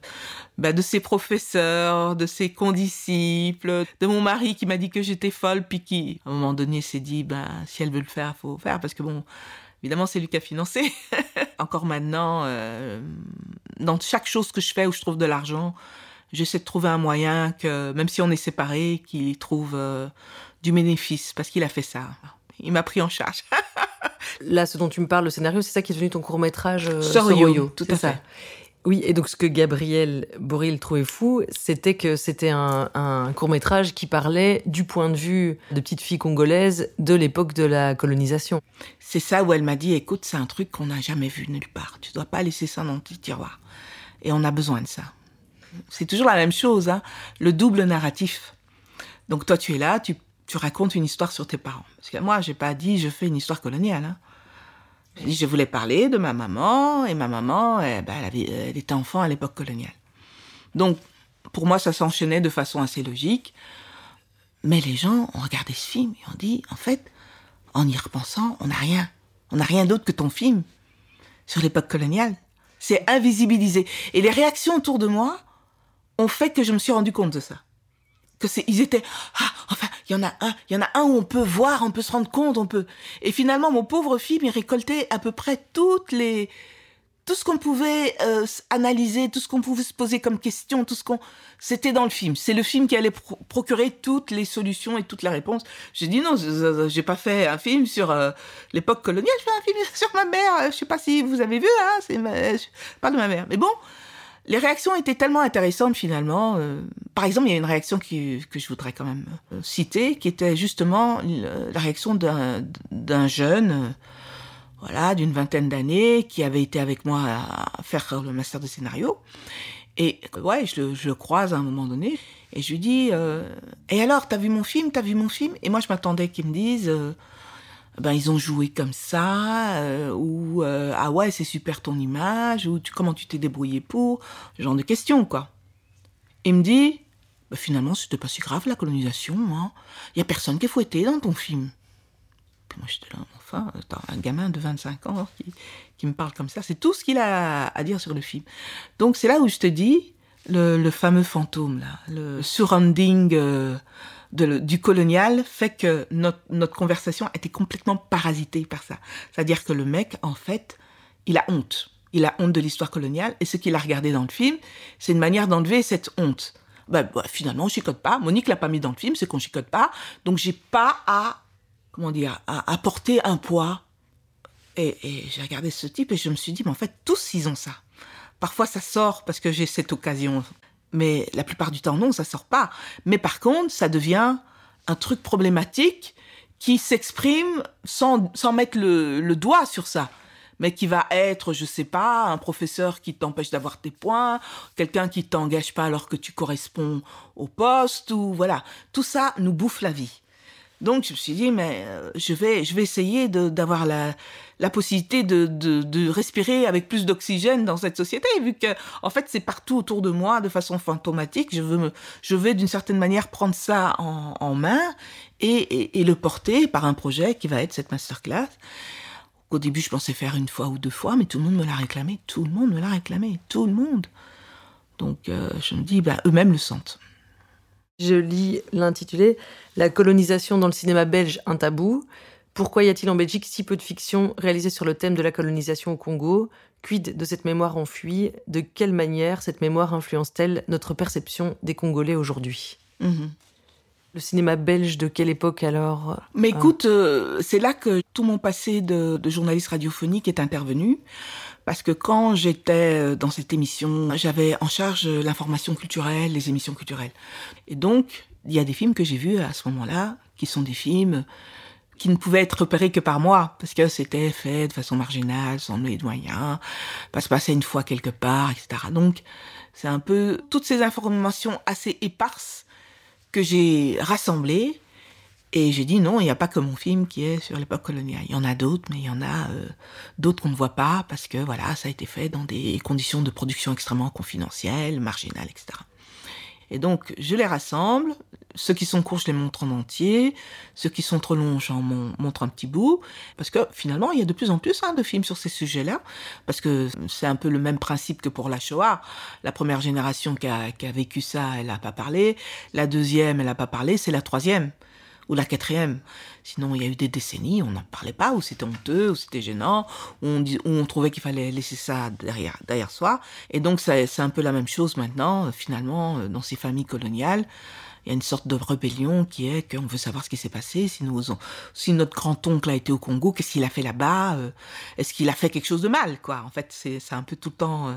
bah, de ses professeurs, de ses condisciples, de mon mari qui m'a dit que j'étais folle, puis qui, à un moment donné, s'est dit, bah, si elle veut le faire, faut le faire, parce que bon, évidemment, c'est lui qui a financé. [laughs] Encore maintenant, euh, dans chaque chose que je fais où je trouve de l'argent, j'essaie de trouver un moyen que, même si on est séparés, qu'il trouve euh, du bénéfice, parce qu'il a fait ça. Il m'a pris en charge. [laughs] Là, ce dont tu me parles, le scénario, c'est ça qui est devenu ton court métrage euh, Soroyo, tout à fait. Oui, et donc ce que Gabriel Boril trouvait fou, c'était que c'était un, court métrage qui parlait du point de vue de petites filles congolaises de l'époque de la colonisation. C'est ça où elle m'a dit, écoute, c'est un truc qu'on n'a jamais vu nulle part. Tu dois pas laisser ça dans ton tiroir. Et on a besoin de ça. C'est toujours la même chose, hein, le double narratif. Donc toi, tu es là, tu tu racontes une histoire sur tes parents. Parce que moi, j'ai pas dit je fais une histoire coloniale. Hein. J'ai dit je voulais parler de ma maman et ma maman, eh ben, elle, avait, elle était enfant à l'époque coloniale. Donc pour moi, ça s'enchaînait de façon assez logique. Mais les gens ont regardé ce film et ont dit en fait, en y repensant, on n'a rien. On n'a rien d'autre que ton film sur l'époque coloniale. C'est invisibilisé. Et les réactions autour de moi ont fait que je me suis rendu compte de ça que ils étaient, ah, enfin, il y en a un, il y en a un où on peut voir, on peut se rendre compte, on peut. Et finalement, mon pauvre film, il récoltait à peu près toutes les, tout ce qu'on pouvait euh, analyser, tout ce qu'on pouvait se poser comme question, tout ce qu'on, c'était dans le film. C'est le film qui allait procurer toutes les solutions et toutes les réponses. J'ai dit non, j'ai pas fait un film sur euh, l'époque coloniale, je fais un film sur ma mère. Je sais pas si vous avez vu, hein, c'est je parle de ma mère. Mais bon, les réactions étaient tellement intéressantes finalement. Euh, par exemple, il y a une réaction que je voudrais quand même euh, citer, qui était justement la réaction d'un jeune, euh, voilà, d'une vingtaine d'années, qui avait été avec moi à, faire le master de scénario. Et ouais, je le, je le, croise à un moment donné, et je lui dis, et alors, t'as vu mon film, t'as vu mon film? Et moi, je m'attendais qu'il me dise ben ils ont joué comme ça euh, ou euh, ah ouais c'est super ton image ou comment tu t'es débrouillé pour ce genre de questions quoi. Il me dit ben, finalement c'était pas si grave la colonisation hein. Il y a personne qui est fouetté dans ton film. Puis moi j'étais là enfin un gamin de 25 ans qui, qui me parle comme ça c'est tout ce qu'il a à dire sur le film. Donc c'est là où je te dis le, le fameux fantôme là le surrounding euh, du colonial fait que notre, notre conversation était complètement parasitée par ça. C'est-à-dire que le mec, en fait, il a honte. Il a honte de l'histoire coloniale et ce qu'il a regardé dans le film, c'est une manière d'enlever cette honte. Ben, finalement, on chicote pas. Monique l'a pas mis dans le film, c'est qu'on chicote pas. Donc, j'ai pas à comment dire, à, à un poids. Et, et j'ai regardé ce type et je me suis dit, mais en fait, tous, ils ont ça. Parfois, ça sort parce que j'ai cette occasion. Mais la plupart du temps, non, ça sort pas. Mais par contre, ça devient un truc problématique qui s'exprime sans, sans mettre le, le doigt sur ça mais qui va être, je sais pas, un professeur qui t'empêche d'avoir tes points, quelqu'un qui t'engage pas alors que tu corresponds au poste, ou voilà. Tout ça nous bouffe la vie. Donc je me suis dit, mais euh, je vais, je vais essayer d'avoir la, la possibilité de, de, de respirer avec plus d'oxygène dans cette société, vu que en fait c'est partout autour de moi de façon fantomatique. Je veux, me, je vais d'une certaine manière prendre ça en, en main et, et, et le porter par un projet qui va être cette masterclass. Au début, je pensais faire une fois ou deux fois, mais tout le monde me l'a réclamé. Tout le monde me l'a réclamé. Tout le monde. Donc, euh, je me dis, bah, eux-mêmes le sentent. Je lis l'intitulé La colonisation dans le cinéma belge, un tabou. Pourquoi y a-t-il en Belgique si peu de fiction réalisée sur le thème de la colonisation au Congo? Quid de cette mémoire enfuie De quelle manière cette mémoire influence-t-elle notre perception des Congolais aujourd'hui? Mhm. Le cinéma belge de quelle époque alors? Mais Ah. écoute, euh, c'est là que tout mon passé de, de journaliste radiophonique est intervenu. Parce que quand j'étais euh, dans cette émission, j'avais en charge euh, l'information culturelle, les émissions culturelles. Et donc, il y a des films que j'ai vus à ce moment-là, qui sont des films qui ne pouvaient être repérés que par moi, parce que c'était fait de façon marginale, sans les moyens, pas se passer une fois quelque part, etc. Donc, c'est un peu toutes ces informations assez éparses que j'ai rassemblées et j'ai dit non, il n'y a pas que mon film qui est sur l'époque coloniale. Il y en a d'autres, mais il y en a euh, d'autres qu'on ne voit pas parce que voilà, ça a été fait dans des conditions de production extrêmement confidentielles, marginales, etc. Et donc, je les rassemble. Ceux qui sont courts, je les montre en entier. Ceux qui sont trop longs, j'en mon- montre un petit bout. Parce que finalement, il y a de plus en plus hein, de films sur ces sujets-là. Parce que c'est un peu le même principe que pour la Shoah. La première génération qui a vécu ça, elle n'a pas parlé. La deuxième, elle n'a pas parlé. C'est la troisième ou la quatrième. Sinon, il y a eu des décennies, on n'en parlait pas, où c'était honteux, où c'était gênant, on, on trouvait qu'il fallait laisser ça derrière, soi. Et donc, c'est un peu la même chose maintenant, euh, finalement, euh, dans ces familles coloniales. Il y a une sorte de rébellion qui est qu'on veut savoir ce qui s'est passé. Si, nous, si notre grand-oncle a été au Congo, qu'est-ce qu'il a fait là-bas euh, Est-ce qu'il a fait quelque chose de mal quoi? En fait, c'est un peu tout le temps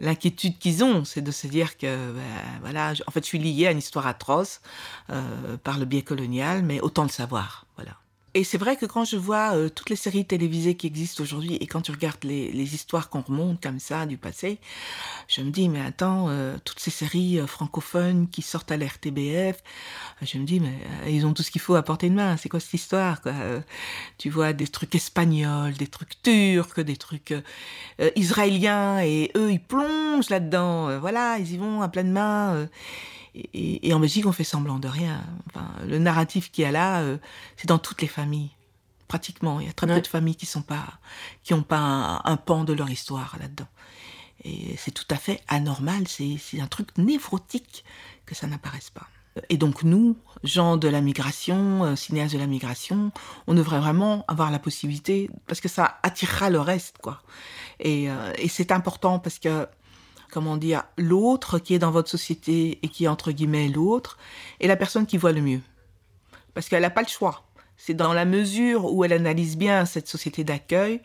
l'inquiétude qu'ils ont, c'est de se dire que, ben, voilà, en fait, je suis liée à une histoire atroce euh, par le biais colonial, mais autant le savoir. Et c'est vrai que quand je vois euh, toutes les séries télévisées qui existent aujourd'hui et quand tu regardes les, histoires qu'on remonte comme ça du passé, je me dis, mais attends, euh, toutes ces séries euh, francophones qui sortent à la RTBF, euh, je me dis, mais ils ont tout ce qu'il faut à portée de main. C'est quoi cette histoire Tu vois des trucs espagnols, des trucs turcs, des trucs israéliens, et eux, ils plongent là-dedans. voilà, ils y vont à pleine main. Et, en Belgique, on fait semblant de rien. Enfin, le narratif qu'il y a là, euh, c'est dans toutes les familles. Pratiquement, il y a très Ouais. peu de familles qui sont pas, qui ont pas un, un pan de leur histoire là-dedans. Et c'est tout à fait anormal, c'est un truc névrotique que ça n'apparaisse pas. Et donc nous, gens de la migration, euh, cinéastes de la migration, on devrait vraiment avoir la possibilité, parce que ça attirera le reste, quoi. Et, euh, et c'est important parce que, comment dire, l'autre qui est dans votre société et qui est entre guillemets l'autre, est la personne qui voit le mieux. Parce qu'elle n'a pas le choix. C'est dans la mesure où elle analyse bien cette société d'accueil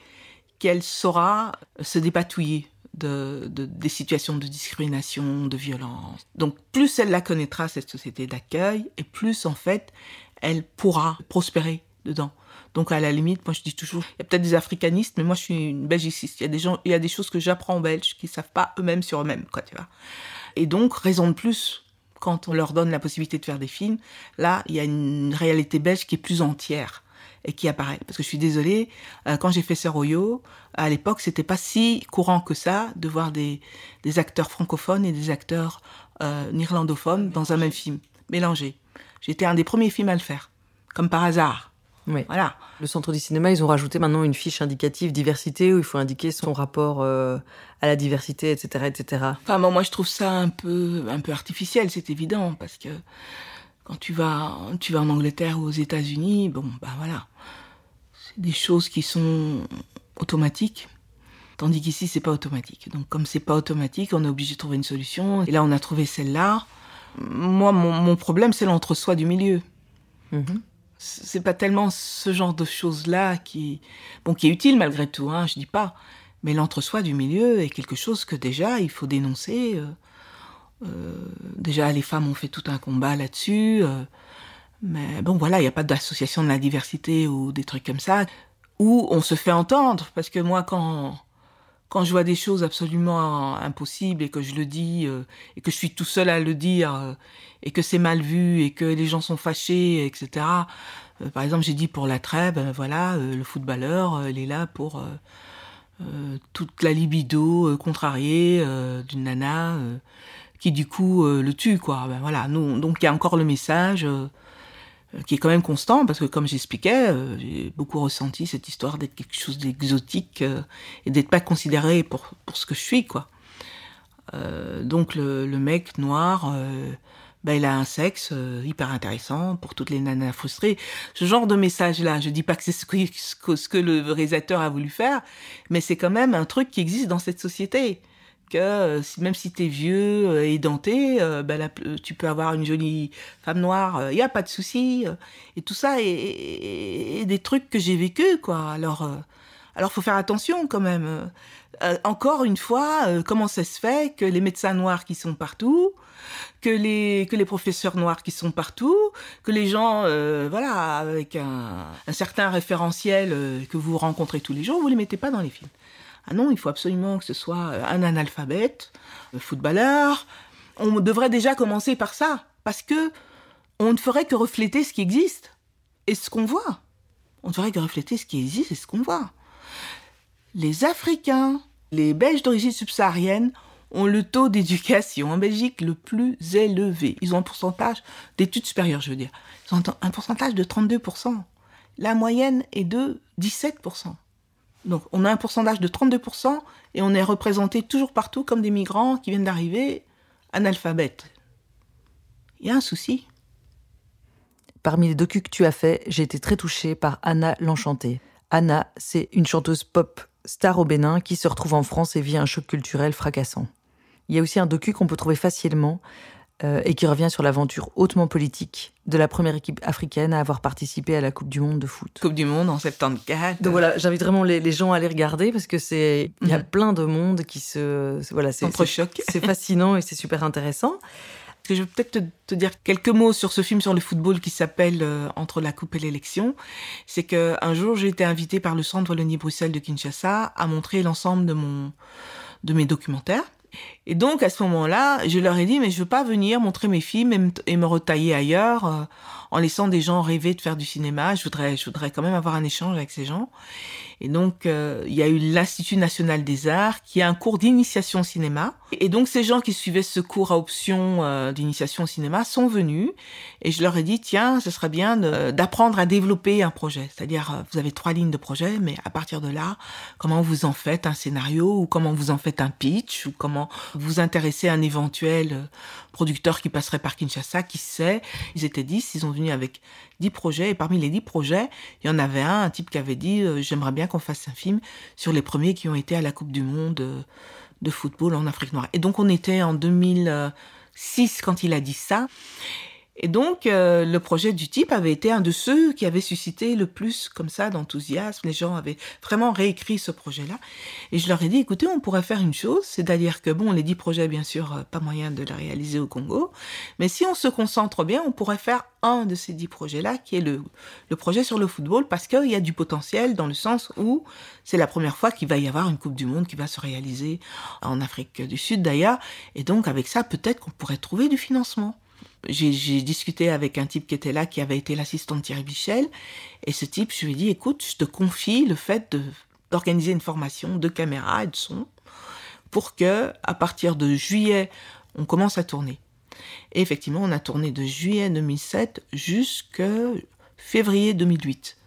qu'elle saura se dépatouiller de, de- des situations de discrimination, de violence. Donc plus elle la connaîtra, cette société d'accueil, et plus en fait, elle pourra prospérer dedans. Donc à la limite, moi je dis toujours, il y a peut-être des africanistes, mais moi je suis une belgiciste. Il y a des gens, il y a des choses que j'apprends en belge qui savent pas eux-mêmes sur eux-mêmes, quoi, tu vois. Et donc raison de plus quand on leur donne la possibilité de faire des films, là il y a une réalité belge qui est plus entière et qui apparaît. Parce que je suis désolée, euh, quand j'ai fait Sœur Oyo, à l'époque, c'était pas si courant que ça de voir des, des acteurs francophones et des acteurs euh, néerlandophones dans un même film, mélangés. J'étais un des premiers films à le faire, comme par hasard. Oui. Voilà. Le Centre du cinéma, ils ont rajouté maintenant une fiche indicative diversité où il faut indiquer son rapport euh, à la diversité, etc., etc. Enfin, moi, je trouve ça un peu, un peu artificiel, c'est évident, parce que quand tu vas, tu vas en Angleterre ou aux États-Unis, bon, bah voilà, c'est des choses qui sont automatiques. Tandis qu'ici, c'est pas automatique. Donc, comme c'est pas automatique, on est obligé de trouver une solution. Et là, on a trouvé celle-là. Moi, mon, mon problème, c'est l'entre-soi du milieu. Mhm. C'est pas tellement ce genre de choses-là qui, bon, qui est utile malgré tout, hein, je dis pas. Mais l'entre-soi du milieu est quelque chose que déjà il faut dénoncer. Euh, euh, déjà, les femmes ont fait tout un combat là-dessus. Euh, mais bon, voilà, il n'y a pas d'association de la diversité ou des trucs comme ça où on se fait entendre. Parce que moi, quand quand je vois des choses absolument impossibles et que je le dis et que je suis tout seul à le dire et que c'est mal vu et que les gens sont fâchés, etc. par exemple, j'ai dit pour la trêve, voilà, le footballeur, il est là pour euh, toute la libido euh, contrariée euh, d'une nana qui du coup le tue quoi. Ben voilà, donc il y a encore le message qui est quand même constant parce que comme j'expliquais, j'ai beaucoup ressenti cette histoire d'être quelque chose d'exotique et d'être pas considéré pour pour ce que je suis quoi. donc le, le, mec noir ben, il a un sexe euh, hyper intéressant pour toutes les nanas frustrées. Ce genre de message-là, je dis pas que c'est ce que, ce que le réalisateur a voulu faire, mais c'est quand même un truc qui existe dans cette société. Que euh, même si t'es vieux euh, et denté, ben tu peux avoir une jolie femme noire, il y a pas de souci. et tout ça est, des trucs que j'ai vécu, quoi. Alors, alors faut faire attention quand même. encore une fois, comment ça se fait que les médecins noirs qui sont partout, que les que les professeurs noirs qui sont partout, que les gens euh, voilà avec un, un certain référentiel euh, que vous rencontrez tous les jours, vous les mettez pas dans les films. Ah non, il faut absolument que ce soit euh, un analphabète, un footballeur. On devrait déjà commencer par ça parce que on ne ferait que refléter ce qui existe et ce qu'on voit. On ne ferait que refléter ce qui existe et ce qu'on voit. Les Africains, les Belges d'origine subsaharienne ont le taux d'éducation en Belgique le plus élevé. Ils ont un pourcentage d'études supérieures, je veux dire. Ils ont un pourcentage de 32%. La moyenne est de 17%. Donc on a un pourcentage de 32% et on est représenté toujours partout comme des migrants qui viennent d'arriver analphabètes. Il y a un souci. Parmi les docus que tu as fait, j'ai été très touchée par Anna l'Enchantée. Anna, c'est une chanteuse pop star au Bénin qui se retrouve en France et vit un choc culturel fracassant. Il y a aussi un docu qu'on peut trouver facilement euh, et qui revient sur l'aventure hautement politique de la première équipe africaine à avoir participé à la Coupe du Monde de foot. Coupe du Monde en 74. Donc voilà, j'invite vraiment les, gens à aller regarder parce que c'est il y a mhm. plein de monde qui se voilà, c'est c'est fascinant et c'est super intéressant. Je vais peut-être te, dire quelques mots sur ce film sur le football qui s'appelle euh, Entre la coupe et l'élection. C'est que un jour j'ai été invité par le Centre Wallonie-Bruxelles de Kinshasa à montrer l'ensemble de mon de mes documentaires. Et donc à ce moment-là, je leur ai dit mais je veux pas venir montrer mes films et me, retailler ailleurs euh, en laissant des gens rêver de faire du cinéma. Je voudrais je voudrais quand même avoir un échange avec ces gens. Et donc, euh, il y a eu l'Institut national des arts qui a un cours d'initiation au cinéma. Et donc, ces gens qui suivaient ce cours à option euh, d'initiation au cinéma sont venus. Et je leur ai dit, tiens, ce serait bien d'apprendre à développer un projet. C'est-à-dire, euh, vous avez trois lignes de projet, mais à partir de là, comment vous en faites un scénario ou comment vous en faites un pitch ou comment vous intéressez un éventuel producteur qui passerait par Kinshasa, qui sait. Ils étaient dix, ils ont venu avec dix projets. Et parmi les dix projets, il y en avait un, un type qui avait dit, j'aimerais bien qu'on fasse un film sur les premiers qui ont été à la Coupe du Monde euh, de football en Afrique noire. Et donc on était en 2006 quand il a dit ça. Et donc, euh, le projet du type avait été un de ceux qui avait suscité le plus comme ça d'enthousiasme. Les gens avaient vraiment réécrit ce projet-là. Et je leur ai dit, écoutez, on pourrait faire une chose, c'est-à-dire que, bon, les dix projets, bien sûr, euh, pas moyen de les réaliser au Congo, mais si on se concentre bien, on pourrait faire un de ces dix projets-là, qui est le, le projet sur le football, parce qu'il y a du potentiel dans le sens où c'est la première fois qu'il va y avoir une Coupe du Monde qui va se réaliser en Afrique du Sud d'ailleurs. Et donc, avec ça, peut-être qu'on pourrait trouver du financement j'ai discuté avec un type qui était là, qui avait été l'assistant de Thierry Bichel, et ce type, je lui ai dit, écoute, je te confie le fait d'organiser une formation de caméra et de son, pour que, à partir de juillet, on commence à tourner. Et effectivement, on a tourné de juillet 2007 jusqu'à février 2008.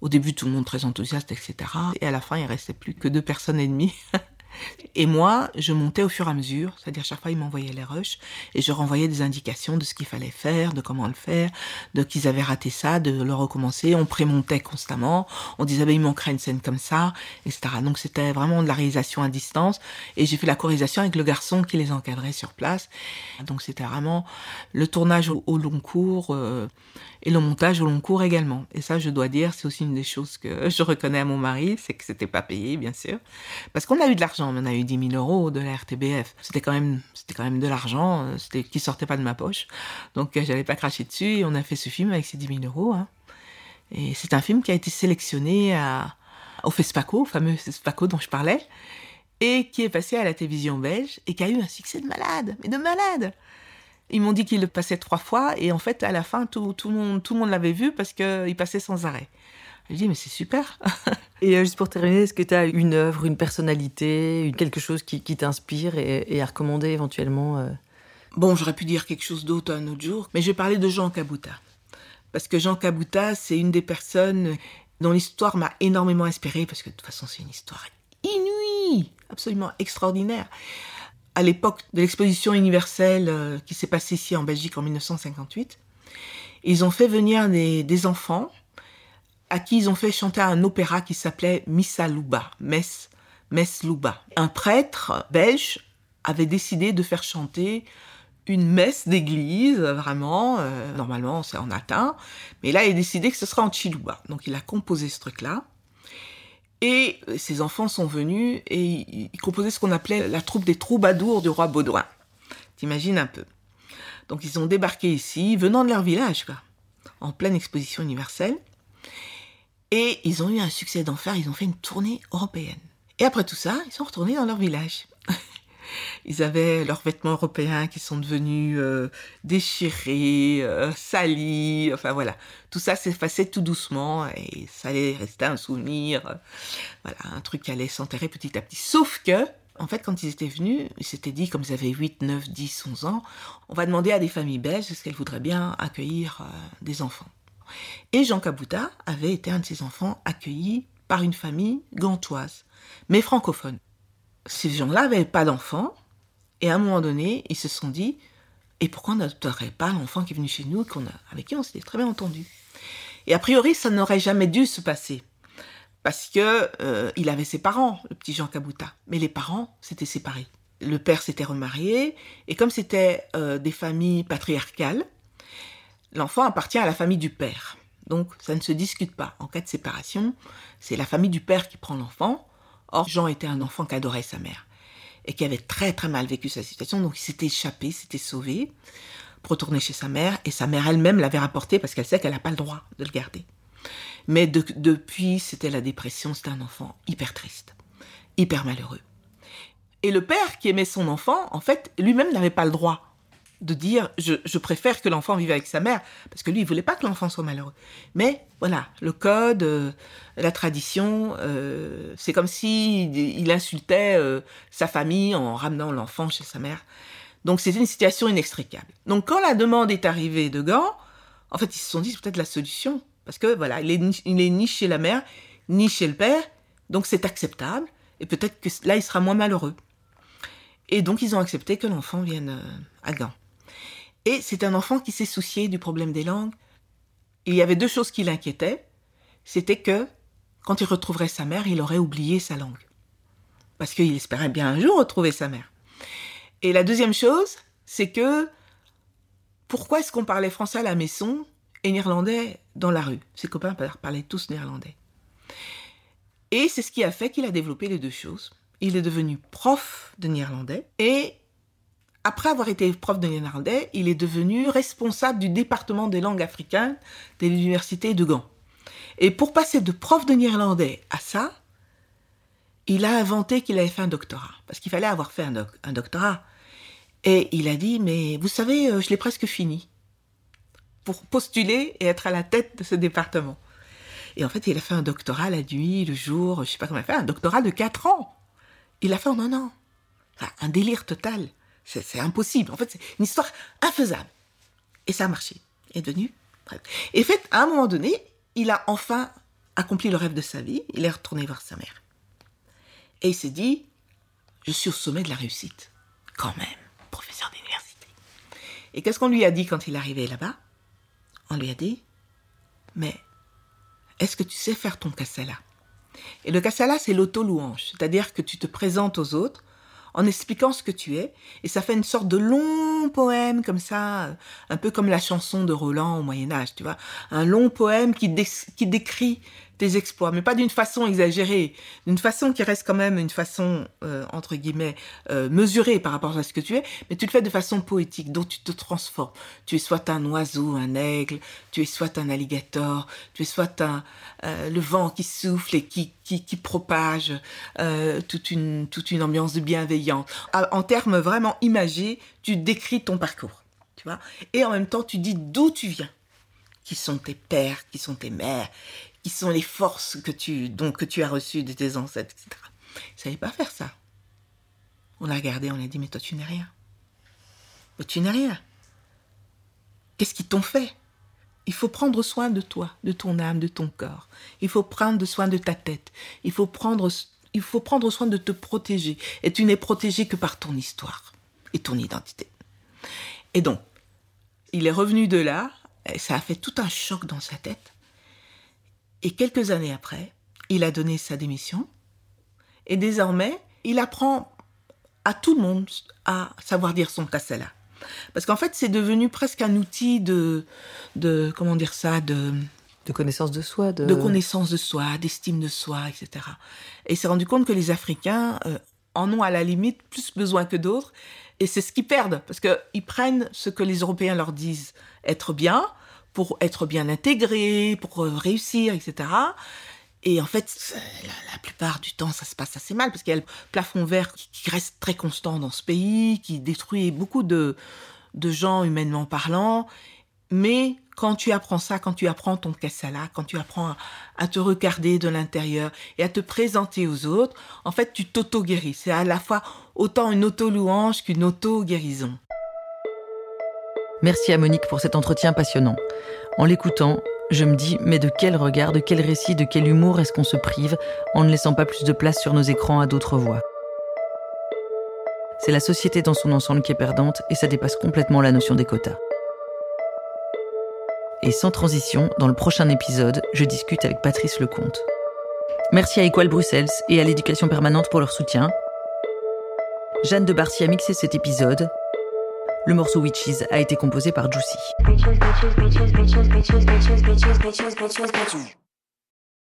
Au début, tout le monde très enthousiaste, etc. Et à la fin, il restait plus que deux personnes et demie. [laughs] Et moi, je montais au fur et à mesure, c'est-à-dire chaque fois, ils m'envoyaient les rushs et je renvoyais des indications de ce qu'il fallait faire, de comment le faire, de qu'ils avaient raté ça, de le recommencer. On prémontait constamment, on disait, ben, il manquerait une scène comme ça, etc. Donc c'était vraiment de la réalisation à distance et j'ai fait la chorisation avec le garçon qui les encadrait sur place. Donc c'était vraiment le tournage au, long cours euh, et le montage au long cours également. Et ça, je dois dire, c'est aussi une des choses que [laughs] je reconnais à mon mari, c'est que c'était pas payé, bien sûr, parce qu'on a eu de l'argent, on a eu 10 000 euros de la RTBF. C'était quand même, c'était quand même de l'argent, euh, c'était qui sortait pas de ma poche, donc euh, j'allais pas cracher dessus. Et on a fait ce film avec ces 10 000 euros. Hein. Et c'est un film qui a été sélectionné à, au FESPACO, au fameux FESPACO dont je parlais, et qui est passé à la télévision belge et qui a eu un succès de malade, mais de malade. Ils m'ont dit qu'il le passait trois fois et en fait, à la fin, tout, tout le monde, tout le monde l'avait vu parce qu'il passait sans arrêt. Je dis, mais c'est super. [laughs] et euh, juste pour terminer, est-ce que tu as une œuvre, une personnalité, quelque chose qui, t'inspire et, à recommander éventuellement euh? Bon, j'aurais pu dire quelque chose d'autre un autre jour, mais je vais parler de Jean Cabouta. Parce que Jean Cabouta, c'est une des personnes dont l'histoire m'a énormément inspirée, parce que de toute façon, c'est une histoire inouïe, absolument extraordinaire à l'époque de l'exposition universelle euh, qui s'est passée ici en Belgique en 1958. Ils ont fait venir des, enfants à qui ils ont fait chanter un opéra qui s'appelait Missa Luba, Mess, Luba. Un prêtre belge avait décidé de faire chanter une messe d'église, vraiment, euh, normalement c'est en latin, mais là il a décidé que ce sera en chiluba. Donc il a composé ce truc-là. Et ses enfants sont venus et ils composaient ce qu'on appelait la troupe des troubadours du roi Baudouin. T'imagines un peu. Donc ils ont débarqué ici, venant de leur village, quoi, en pleine exposition universelle. Et ils ont eu un succès d'enfer, ils ont fait une tournée européenne. Et après tout ça, ils sont retournés dans leur village. [laughs] Ils avaient leurs vêtements européens qui sont devenus euh, déchirés, euh, salis, enfin voilà. Tout ça s'effaçait tout doucement et ça allait rester un souvenir, euh, voilà, un truc qui allait s'enterrer petit à petit. Sauf que, en fait, quand ils étaient venus, ils s'étaient dit, comme ils avaient 8, 9, 10, 11 ans, on va demander à des familles belges est-ce qu'elles voudraient bien accueillir des enfants. Et Jean Cabouta avait été un de ces enfants accueillis par une famille gantoise, mais francophone. Ces gens-là n'avaient pas d'enfants, et à un moment donné, ils se sont dit, et pourquoi on n'adopterait pas l'enfant qui est venu chez nous, a, avec qui on s'était très bien entendu? Et a priori, ça n'aurait jamais dû se passer, parce que euh, il avait ses parents, le petit Jean Cabouta, mais les parents s'étaient séparés. Le père s'était remarié, et comme c'était euh, des familles patriarcales, l'enfant appartient à la famille du père. Donc ça ne se discute pas. En cas de séparation, c'est la famille du père qui prend l'enfant, Or, Jean était un enfant qui adorait sa mère et qui avait très très mal vécu sa situation, donc il s'était échappé, s'était sauvé pour retourner chez sa mère, et sa mère elle-même l'avait rapporté parce qu'elle sait qu'elle n'a pas le droit de le garder. Mais depuis, c'était la dépression, c'était un enfant hyper triste, hyper malheureux. Et le père qui aimait son enfant, en fait, lui-même n'avait pas le droit de dire je, préfère que l'enfant vive avec sa mère, parce que lui, il voulait pas que l'enfant soit malheureux. Mais voilà, le code, euh, la tradition, euh, c'est comme si il, insultait euh, sa famille en ramenant l'enfant chez sa mère. Donc c'était une situation inextricable. Donc quand la demande est arrivée de Gand, en fait, ils se sont dit c'est peut-être la solution, parce que voilà, il est, il est ni chez la mère, ni chez le père, donc c'est acceptable, et peut-être que là, il sera moins malheureux. Et donc ils ont accepté que l'enfant vienne à Gand. Et c'est un enfant qui s'est soucié du problème des langues. il y avait deux choses qui l'inquiétaient. C'était que, quand il retrouverait sa mère, il aurait oublié sa langue. Parce qu'il espérait bien un jour retrouver sa mère. Et la deuxième chose, c'est que, pourquoi est-ce qu'on parlait français à la maison et néerlandais dans la rue? Ses copains parlaient tous néerlandais. Et c'est ce qui a fait qu'il a développé les deux choses. Il est devenu prof de néerlandais et après avoir été prof de néerlandais, il est devenu responsable du département des langues africaines de l'université de Gand. Et pour passer de prof de néerlandais à ça, il a inventé qu'il avait fait un doctorat, parce qu'il fallait avoir fait un, doctorat. Et il a dit, mais vous savez, euh, je l'ai presque fini, pour postuler et être à la tête de ce département. Et en fait, il a fait un doctorat la nuit, le jour, je sais pas comment il a fait, un doctorat de 4 ans. Il l'a fait en un an. un délire total. C'est impossible. En fait, c'est une histoire infaisable. Et ça a marché. Est devenu. Et fait, à un moment donné, il a enfin accompli le rêve de sa vie. Il est retourné voir sa mère. Et il s'est dit je suis au sommet de la réussite. Quand même, professeur d'université. Et qu'est-ce qu'on lui a dit quand il est arrivé là-bas? On lui a dit, mais est-ce que tu sais faire ton kassala? Et le kassala, c'est l'auto-louange, c'est-à-dire que tu te présentes aux autres en expliquant ce que tu es, et ça fait une sorte de long poème comme ça, un peu comme la chanson de Roland au Moyen Âge, tu vois, un long poème qui, qui décrit tes exploits, mais pas d'une façon exagérée, d'une façon qui reste quand même une façon, euh, entre guillemets, euh, mesurée par rapport à ce que tu es, mais tu le fais de façon poétique, dont tu te transformes. Tu es soit un oiseau, un aigle, tu es soit un alligator, tu es soit un, euh, le vent qui souffle et qui, qui, propage toute, une, toute une ambiance de bienveillance. En termes vraiment imagés, tu décris ton parcours, tu vois, et en même temps, tu dis d'où tu viens qui sont tes pères, qui sont tes mères, qui sont les forces que tu, donc, que tu as reçues de tes ancêtres, etc. Ils ne savaient pas faire ça. On l'a regardé, on l'a dit, mais toi tu n'es rien. Mais tu n'es rien. Qu'est-ce qu'ils t'ont fait? Il faut prendre soin de toi, de ton âme, de ton corps. Il faut prendre soin de ta tête. Il faut prendre, il faut prendre soin de te protéger. Et tu n'es protégé que par ton histoire et ton identité. Et donc, il est revenu de là, et ça a fait tout un choc dans sa tête. Et quelques années après, il a donné sa démission. Et désormais, il apprend à tout le monde à savoir dire son kassala. Parce qu'en fait, c'est devenu presque un outil de, de comment dire ça, de, de connaissance de soi, de, de connaissance de soi, d'estime de soi, etc. Et il s'est rendu compte que les Africains euh, en ont à la limite plus besoin que d'autres, et c'est ce qu'ils perdent, parce qu'ils prennent ce que les Européens leur disent être bien, pour être bien intégré, pour euh, réussir, etc. Et en fait, la, plupart du temps, ça se passe assez mal parce qu'il y a le plafond vert qui reste très constant dans ce pays, qui détruit beaucoup de, de gens humainement parlant. Mais quand tu apprends ça, quand tu apprends ton kassala, quand tu apprends à, te regarder de l'intérieur et à te présenter aux autres, en fait, tu t'auto-guéris. C'est à la fois autant une auto-louange qu'une auto-guérison. Merci à Monique pour cet entretien passionnant. En l'écoutant, je me dis, mais de quel regard, de quel récit, de quel humour est-ce qu'on se prive en ne laissant pas plus de place sur nos écrans à d'autres voix? C'est la société dans son ensemble qui est perdante et ça dépasse complètement la notion des quotas. Et sans transition, dans le prochain épisode, je discute avec Patrice Lecomte. Merci à Equal Bruxelles et à l'éducation permanente pour leur soutien. Jeanne de Barcy a mixé cet épisode le morceau Witches a été composé par Juicy.